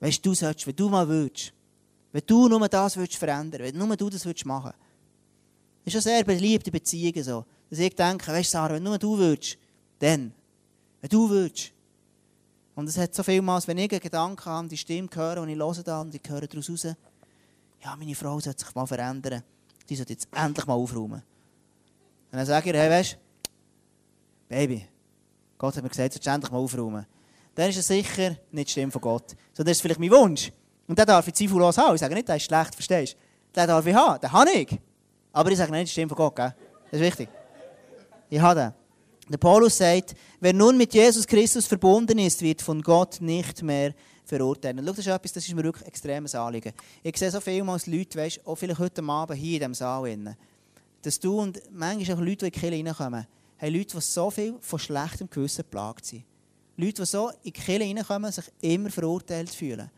Weißt du, sollst, wenn du mal willst, wenn du nur das willst verändern, wenn nur du das willst machen. Das ist schon sehr beliebte Beziehungen so. Dass ich denke, weißt du, Sarah, wenn nur du willst, dann. Wenn du willst. Und es hat so vielmals, wenn ich einen Gedanken habe, die Stimme höre und ich höre da und ich höre daraus raus, ja, meine Frau sollte sich mal verändern. Die sollte jetzt endlich mal aufräumen. Und dann sage ich ihr, hey, weißt Baby, Gott hat mir gesagt, sollst endlich mal aufräumen. Dann ist es sicher nicht die Stimme von Gott. Sondern das ist vielleicht mein Wunsch. Und den darf ich zweifellos haben. Ich sage nicht, der ist schlecht, verstehst du? Den darf ich haben, den habe ich. Aber ich sage nicht, die Stimme von Gott, gell? Das ist wichtig. Ich habe den. Der Paulus sagt, wer nun mit Jesus Christus verbunden ist, wird von Gott nicht mehr verurteilen. Und schau, das ist etwas, das ist mir wirklich extremes Anliegen. Ich sehe so vielmals Leute, weißt, auch vielleicht heute Abend hier in diesem Saal, dass du und manchmal auch Leute, die in die Kirche reinkommen, haben Leute, die so viel von schlechtem Gewissen geplagt sind. Leute, die so in die Kirche reinkommen, sich immer verurteilt fühlen.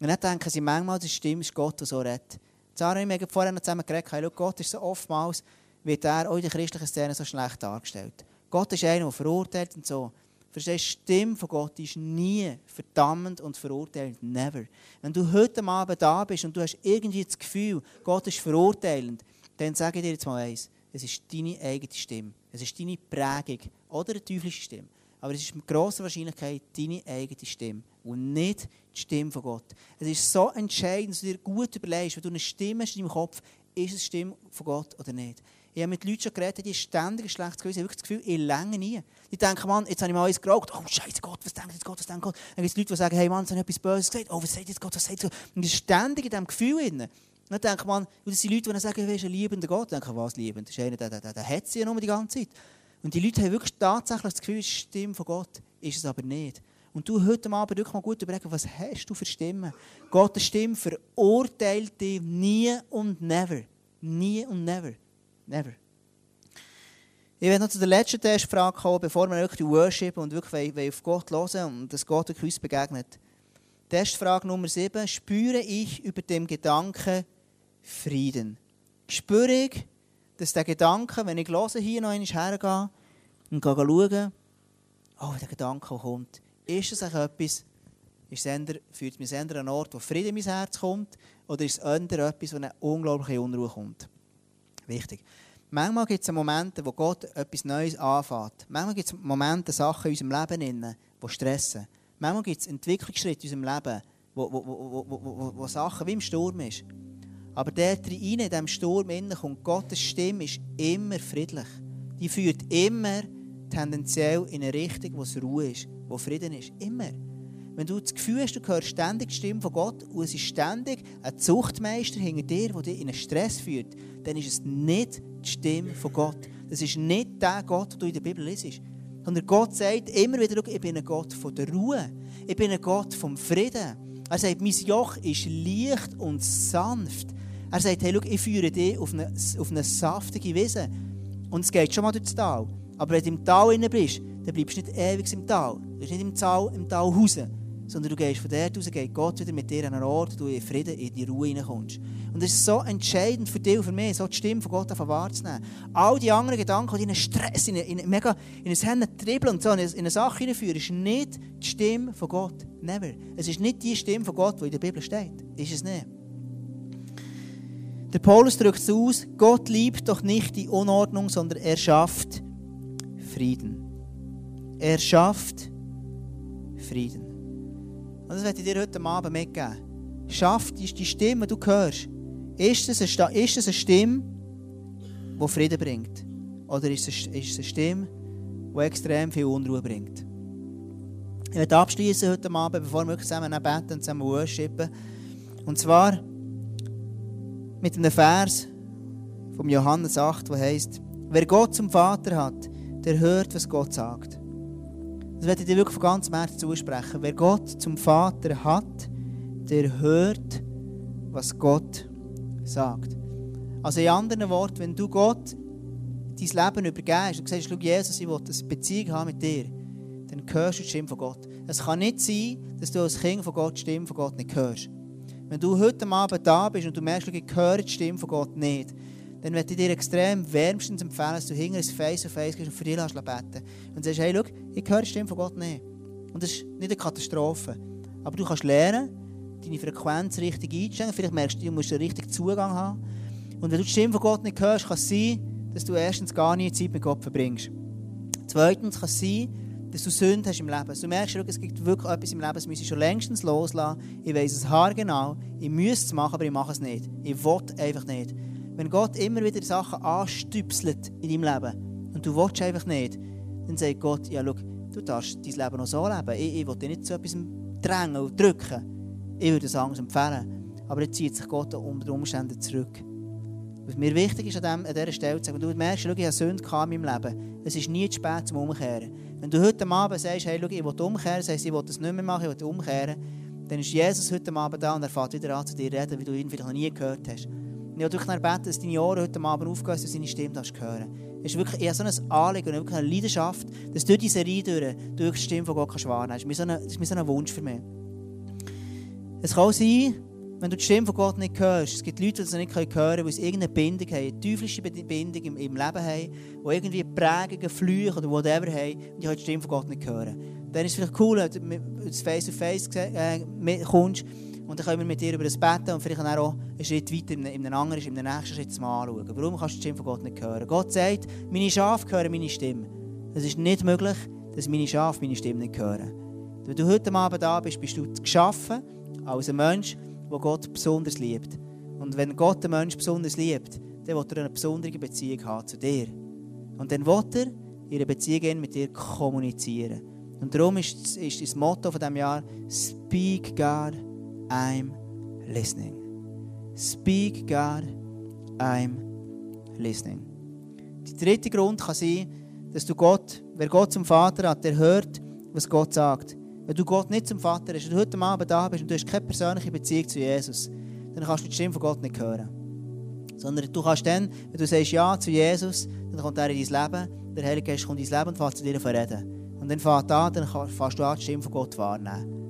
Und dann denken sie manchmal, das stimmt, ist Gott, der so redet. Sarah und ich haben vorher noch zusammen geredet, Gott ist so oftmals, wird er auch in der christlichen Szene so schlecht dargestellt. Gott ist einer, der verurteilt und so. Verstehst du, die Stimme von Gott ist nie verdammend und verurteilend. Never. Wenn du heute Abend da bist und du hast irgendwie das Gefühl, Gott ist verurteilend, dann sage ich dir jetzt mal eins. Es ist deine eigene Stimme. Es ist deine Prägung oder eine teuflische Stimme. Aber es ist mit grosser Wahrscheinlichkeit deine eigene Stimme und nicht die Stimme von Gott. Es ist so entscheidend, dass du dir gut überlegst, wenn du eine Stimme hast in deinem Kopf, ist es die Stimme von Gott oder nicht. Ich habe mit Leuten schon geredet, die ständig Gewissen haben. Ich habe das Gefühl, ich länge nie. Die denken, Mann, jetzt habe ich mal eins geraucht. Oh, Scheiße, Gott, was denkt jetzt Gott, was denkt Gott? Dann gibt es Leute, die sagen, hey Mann, jetzt habe ich etwas Böses gesagt. Oh, was sagt jetzt Gott, was sagt Gott? Und sind ständig in diesem Gefühl. Drin. Dann denkt man, das sind Leute, die sagen, du bist ein liebender Gott. Dann denke ich, was liebend? Das ist einer, der, der, der, der hat sie ja nur die ganze Zeit. Und die Leute haben wirklich tatsächlich das Gefühl, es ist die Stimme von Gott. Ist es aber nicht. Und du heute Abend wirklich mal gut überlegen, was hast du für Stimmen? Gottes Stimme verurteilt dich nie und never. Nie und never. Never. Ich werde noch zu der letzten Testfrage kommen, bevor wir wirklich Worship und wirklich auf Gott hören und dass Gott uns begegnet. Testfrage Nummer 7. Spüre ich über dem Gedanken Frieden? Spüre ich, dass der Gedanke, wenn ich höre, hier noch einmal hergehe und schaue, oh, der Gedanke kommt, ist es etwas, Ist es führt mich an einen Ort, wo Frieden in mein Herz kommt? Oder ist es etwas, wo eine unglaubliche Unruhe kommt? Wichtig. Manchmal gibt es Momente, wo Gott etwas Neues anfängt. Manchmal gibt es Momente, Sachen in unserem Leben, die stressen. Manchmal gibt es Entwicklungsschritte in unserem Leben, wo, wo, wo, wo, Sachen wie im Sturm ist. Aber der rein in diesem Sturm kommt Gottes Stimme ist immer friedlich. Die führt immer tendenziell in eine Richtung, wo es Ruhe ist, wo Frieden ist. Immer. Wenn du das Gefühl hast, du hörst ständig die Stimme von Gott und es ist ständig ein Zuchtmeister hinter dir, der dich in einen Stress führt, dann ist es nicht die Stimme von Gott. Das ist nicht der Gott, den du in der Bibel liest. Sondern Gott sagt immer wieder, ich bin ein Gott von der Ruhe. Ich bin ein Gott vom Frieden. Er sagt, mein Joch ist leicht und sanft. Er sagt, hey, schau, ich führe dich auf eine, auf eine saftige Wiese. Und es geht schon mal durch das Tal. Aber wenn du im Tal drin bist, dann bleibst du nicht ewig im Tal. Du bist nicht im Tal, im Tal raus. Sondern du gehst von dort raus, geht Gott wieder mit dir an einen Ort, wo du in Frieden, in die Ruhe hineinkommst. Und das ist so entscheidend für dich und für mich, so die Stimme von Gott wahrzunehmen. All die anderen Gedanken, die in einen Stress, in, in, mega, in ein Hände tribbeln und so, in eine Sache hineinführen, ist nicht die Stimme von Gott. Never. Es ist nicht die Stimme von Gott, die in der Bibel steht. Ist es nicht. Der Paulus drückt es aus, Gott liebt doch nicht die Unordnung, sondern er schafft Frieden. Er schafft Frieden. Und das werde ich dir heute Abend mitgeben. Schafft ist die Stimme, die du hörst. Ist es eine, ist es eine Stimme, die Frieden bringt? Oder ist es, ist es eine Stimme, die extrem viel Unruhe bringt? Ich werde abschließen heute Abend, bevor wir zusammen beten und zusammen worshipen. Und zwar mit einem Vers vom Johannes 8, der heißt: Wer Gott zum Vater hat, der hört, was Gott sagt. Das werde ich dir wirklich von ganzem Herzen zusprechen. Wer Gott zum Vater hat, der hört, was Gott sagt. Also in anderen Worten, wenn du Gott dein Leben übergibst und sagst, Jesus, ich will eine Beziehung haben mit dir, dann hörst du die Stimme von Gott. Es kann nicht sein, dass du als Kind von Gott die Stimme von Gott nicht hörst. Wenn du heute Abend da bist und du merkst, ich höre die Stimme von Gott nicht, dann möchte ich dir extrem wärmstens empfehlen, dass du hinter ein Face-to-Face gehst und für dich beten Und sagst, hey, schau, ich höre die Stimme von Gott nicht. Und das ist nicht eine Katastrophe. Aber du kannst lernen, deine Frequenz richtig einzustellen. Vielleicht merkst du, du musst einen richtigen Zugang haben. Und wenn du die Stimme von Gott nicht hörst, kann es sein, dass du erstens gar nie Zeit mit Gott verbringst. Zweitens kann es sein, dass du Sünde hast im Leben. Du merkst, es gibt wirklich etwas im Leben, das muss ich schon längstens loslassen. Ich weiß es haargenau. Ich müsste es machen, aber ich mache es nicht. Ich will einfach nicht. Wenn Gott immer wieder Sachen anstüpselt in deinem Leben und du willst einfach nicht, dann sagt Gott, ja, schau, du darfst dein Leben noch so leben. Ich, ich will dich nicht zu etwas drängen und drücken. Ich würde es anders empfehlen. Aber jetzt zieht sich Gott unter Umständen zurück. Was mir wichtig ist an, dem, an dieser Stelle zu sagen, du merkst, schau, ich habe Sünde in meinem Leben. Es ist nie zu spät zum Umkehren. Wenn du heute Abend sagst, hey, schau, ich will umkehren, das ich will das nicht mehr machen, ich will umkehren, dann ist Jesus heute Abend da und er fängt wieder an zu dir reden, wie du ihn vielleicht noch nie gehört hast. Und ich will beten, dass deine Ohren heute Abend aufgehen, du seine Stimme hören Es ist wirklich eher so ein Anliegen und wirklich eine Leidenschaft, dass du diese Serie durch, durch die Stimme von Gott kannst wahrnehmen kannst. Das ist mir so ein Wunsch für mich. Es kann sein, wenn du die Stimme von Gott nicht hörst, es gibt Leute, die das nicht hören können, weil sie irgendeine Bindung haben, eine teuflische Bindung im, im Leben haben, die irgendwie Prägungen, Flüche oder whatever haben und die können die Stimme von Gott nicht hören. Dann ist es vielleicht cool, wenn du face-to-face äh, kommst und dann können wir mit dir über das beten und vielleicht auch einen Schritt weiter in einem anderen, in einem nächsten Schritt mal anschauen. Warum kannst du die Stimme von Gott nicht hören? Gott sagt, meine Schafe hören meine Stimme. Es ist nicht möglich, dass meine Schafe meine Stimme nicht hören. Wenn du heute Abend da bist, bist du geschaffen als ein Mensch, der Gott besonders liebt. Und wenn Gott den Menschen besonders liebt, dann will er eine besondere Beziehung haben zu dir. Und dann will er ihre Beziehung mit dir kommunizieren. Und darum ist, ist das Motto von diesem Jahr Speak God I'm listening. Speak God, I'm listening. Der dritte Grund kann sein, dass du Gott, wer Gott zum Vater hat, der hört, was Gott sagt. Wenn du Gott nicht zum Vater hast, du heute Abend da bist und du hast keine persönliche Beziehung zu Jesus, dann kannst du die Stimme von Gott nicht hören. Sondern du kannst dann, wenn du sagst Ja zu Jesus, dann kommt er in dein Leben, der Heilige Geist kommt in dein Leben und fährt zu dir reden. Und dann fährt an, dann fährst du an, die Stimme von Gott wahrnehmen.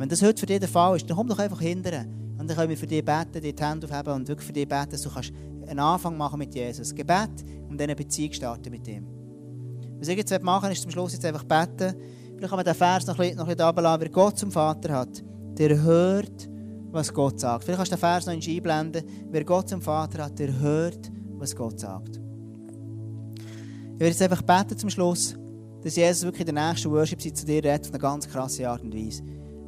Wenn das heute für dich der Fall ist, dann komm doch einfach hinterher. Und dann können wir für dich beten, dir die Hände aufheben und wirklich für dich beten, dass du kannst einen Anfang machen mit Jesus. Gebet und dann eine Beziehung starten mit ihm. Was ich jetzt machen ist zum Schluss jetzt einfach beten Vielleicht kann man den Vers noch ein bisschen, noch ein bisschen runterlassen. Wer Gott zum Vater hat, der hört, was Gott sagt. Vielleicht kannst du den Vers noch einblenden. Wer Gott zum Vater hat, der hört, was Gott sagt. Ich werde jetzt einfach beten zum Schluss, dass Jesus wirklich in der nächsten Worship zu dir redet auf eine ganz krasse Art und Weise.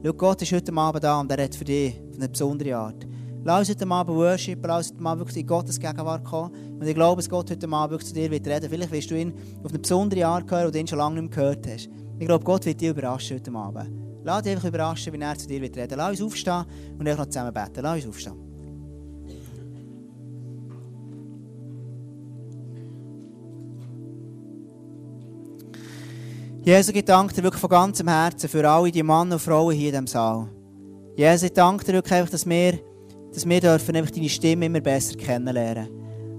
Schau, Gott ist heute Abend da und er redet für dich auf eine besondere Art. Lass uns heute Abend worshipen, lass uns heute Abend wirklich in Gottes Gegenwart kommen. Und ich glaube, dass Gott heute Abend wirklich zu dir wird reden. Vielleicht wirst du ihn auf eine besondere Art hören, die du ihn schon lange nicht mehr gehört hast. Ich glaube, Gott wird dich überraschen heute Abend. Lass dich einfach überraschen, wie er zu dir wird reden. Lass uns aufstehen und einfach noch zusammen beten. Lass uns aufstehen. Jesus, ich danke dir wirklich von ganzem Herzen für alle die Männer und Frauen hier in diesem Saal. Jesus, ich danke dir wirklich einfach, dass wir, dass wir dürfen einfach deine Stimme immer besser kennenlernen.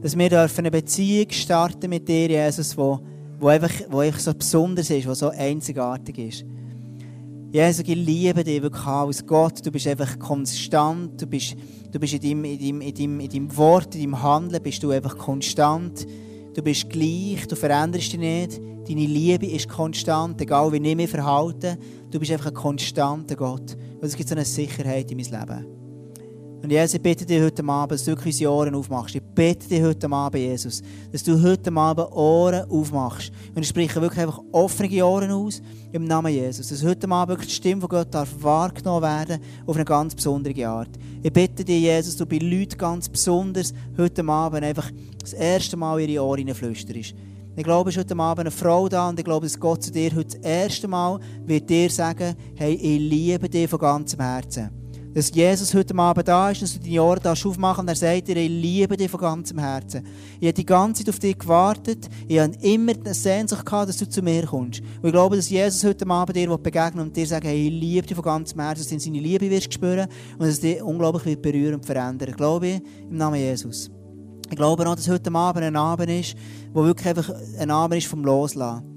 Dass wir dürfen eine Beziehung starten mit dir, Jesus, wo, wo, einfach, wo einfach so besonders ist, wo so einzigartig ist. Jesus, ich liebe dich wirklich als Gott. Du bist einfach konstant. Du bist, du bist in, deinem, in, deinem, in, deinem, in deinem Wort, in deinem Handeln bist du einfach konstant. Du bist gleich, du veränderst dich nicht. Deine Liebe ist konstant, egal wie ich mich verhalte. Du bist einfach ein konstanter Gott. Und es gibt so eine Sicherheit in meinem Leben. Und Jesus, ich bitte dich heute Abend, dass du wirklich unsere Ohren aufmachst. Ich bitte dich heute Abend, Jesus, dass du heute Abend Ohren aufmachst. Und ich spreche wirklich einfach offene Ohren aus, im Namen Jesus. Dass heute Abend wirklich die Stimme von Gott darf wahrgenommen werden auf eine ganz besondere Art. Ich bitte dich, Jesus, du bei Leuten ganz besonders heute Abend einfach das erste Mal ihre Ohren flüsterst. Ich glaube, es ist heute Abend eine Frau da und ich glaube, dass Gott zu dir heute das erste Mal wird dir sagen, hey, ich liebe dich von ganzem Herzen dass Jesus heute Abend da ist, dass du deine Ohren aufmachen und er sagt dir, ich liebe dich von ganzem Herzen. Ich habe die ganze Zeit auf dich gewartet. Ich habe immer eine Sehnsucht gehabt, dass du zu mir kommst. Und ich glaube, dass Jesus heute Abend dir begegnen und dir sagen, hey, ich liebe dich von ganzem Herzen, dass du seine Liebe wirst spüren und dass dich unglaublich wird berühren und verändern. Ich glaube im Namen Jesus. Ich glaube auch, dass heute Abend ein Abend ist, wo wirklich einfach ein Abend ist vom Loslassen.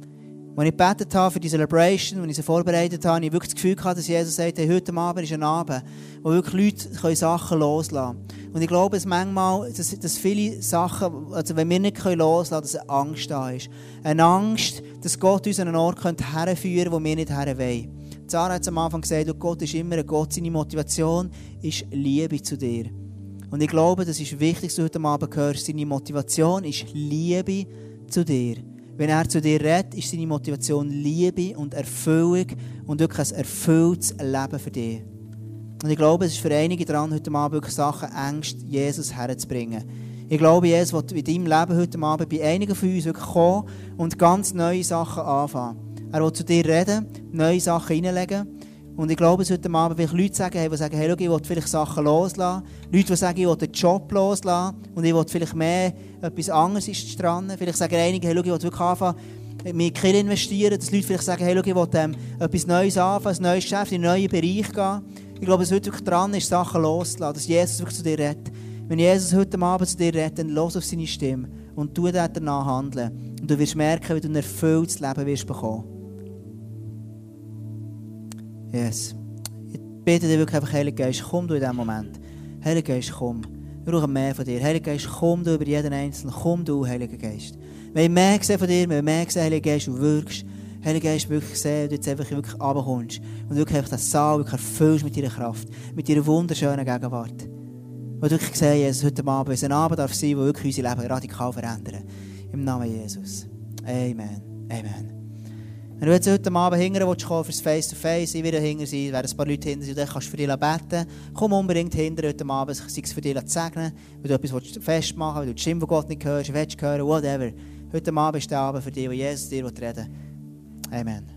Als ich gebetet habe für die Celebration, als ich sie vorbereitet habe, habe ich wirklich das Gefühl gehabt, dass Jesus sagt, hey, heute Abend ist ein Abend, wo wirklich Leute Sachen loslassen können. Und ich glaube, dass manchmal, dass, dass viele Sachen, also wenn wir nicht loslassen können, dass eine Angst da ist. Eine Angst, dass Gott uns an einen Ort herführen könnte, wo wir nicht her wollen. Sarah hat am Anfang gesagt, Gott ist immer ein Gott, seine Motivation ist Liebe zu dir. Und ich glaube, das ist wichtig, dass du heute Abend hörst, seine Motivation ist Liebe zu dir. Wenn er zu dir redet, ist seine Motivation Liebe und Erfüllung und wirklich ein erfülltes Leben für dich. Und ich glaube, es ist für einige dran, heute Abend wirklich Sachen, Ängste, Jesus herzubringen. Ich glaube, Jesus wird in deinem Leben heute Abend bei einigen von uns wirklich kommen und ganz neue Sachen anfangen. Er will zu dir reden, neue Sachen hineinlegen und ich glaube, es heute Abend vielleicht Leute sagen, die sagen, hey, schau, ich will vielleicht Sachen loslassen. Leute, die sagen, ich will den Job loslassen und ich will vielleicht mehr etwas anderes ist dran. Vielleicht sagen einige, hey, schau, ich will wirklich anfangen, mit Kill investieren. Dass Leute vielleicht sagen, hey, schau, ich will ähm, etwas Neues anfangen, ein neues Geschäft, in einen neuen Bereich gehen. Ich glaube, es heute wirklich dran ist, Sachen loszulassen, dass Jesus wirklich zu dir redet. Wenn Jesus heute Abend zu dir redet, dann los auf seine Stimme und tu danach handeln. Und du wirst merken, wie du ein erfülltes Leben wirst bekommen. Yes. Ich bete dir wirklich einfach, Heiliger Geist, komm du in diesem Moment. Heiliger Geist, komm. Wir brauchen mehr von dir. Heiliger Geist, komm du über jeden Einzelnen. Komm du, Heiliger Geist. Wir mehr sehen von dir, wir mehr sehen, Heiliger Geist, du wirkst. Heiliger Geist, wirklich sehen, du jetzt einfach wirklich runterkommst. Und wirklich einfach das Saal wirklich erfüllst mit deiner Kraft. Mit deiner wunderschönen Gegenwart. Und wirklich sehen, Jesus, heute Abend, es ein Abend darf sein, der wirklich unser Leben radikal verändern. Im Namen Jesus. Amen. Amen. Wenn du jetzt heute Abend hinterher willst, fürs Face-to-Face, ich werde hinter sein, werden ein paar Leute hinter sind, dann kannst du für dich beten. Komm unbedingt hinter heute Abend, sei es für dich zu segnen, wenn du etwas festmachen willst, wenn du die Stimme Gott nicht hörst, willst hören, whatever. Heute Abend ist der Abend für dich, wo Jesus dir reden will. Amen.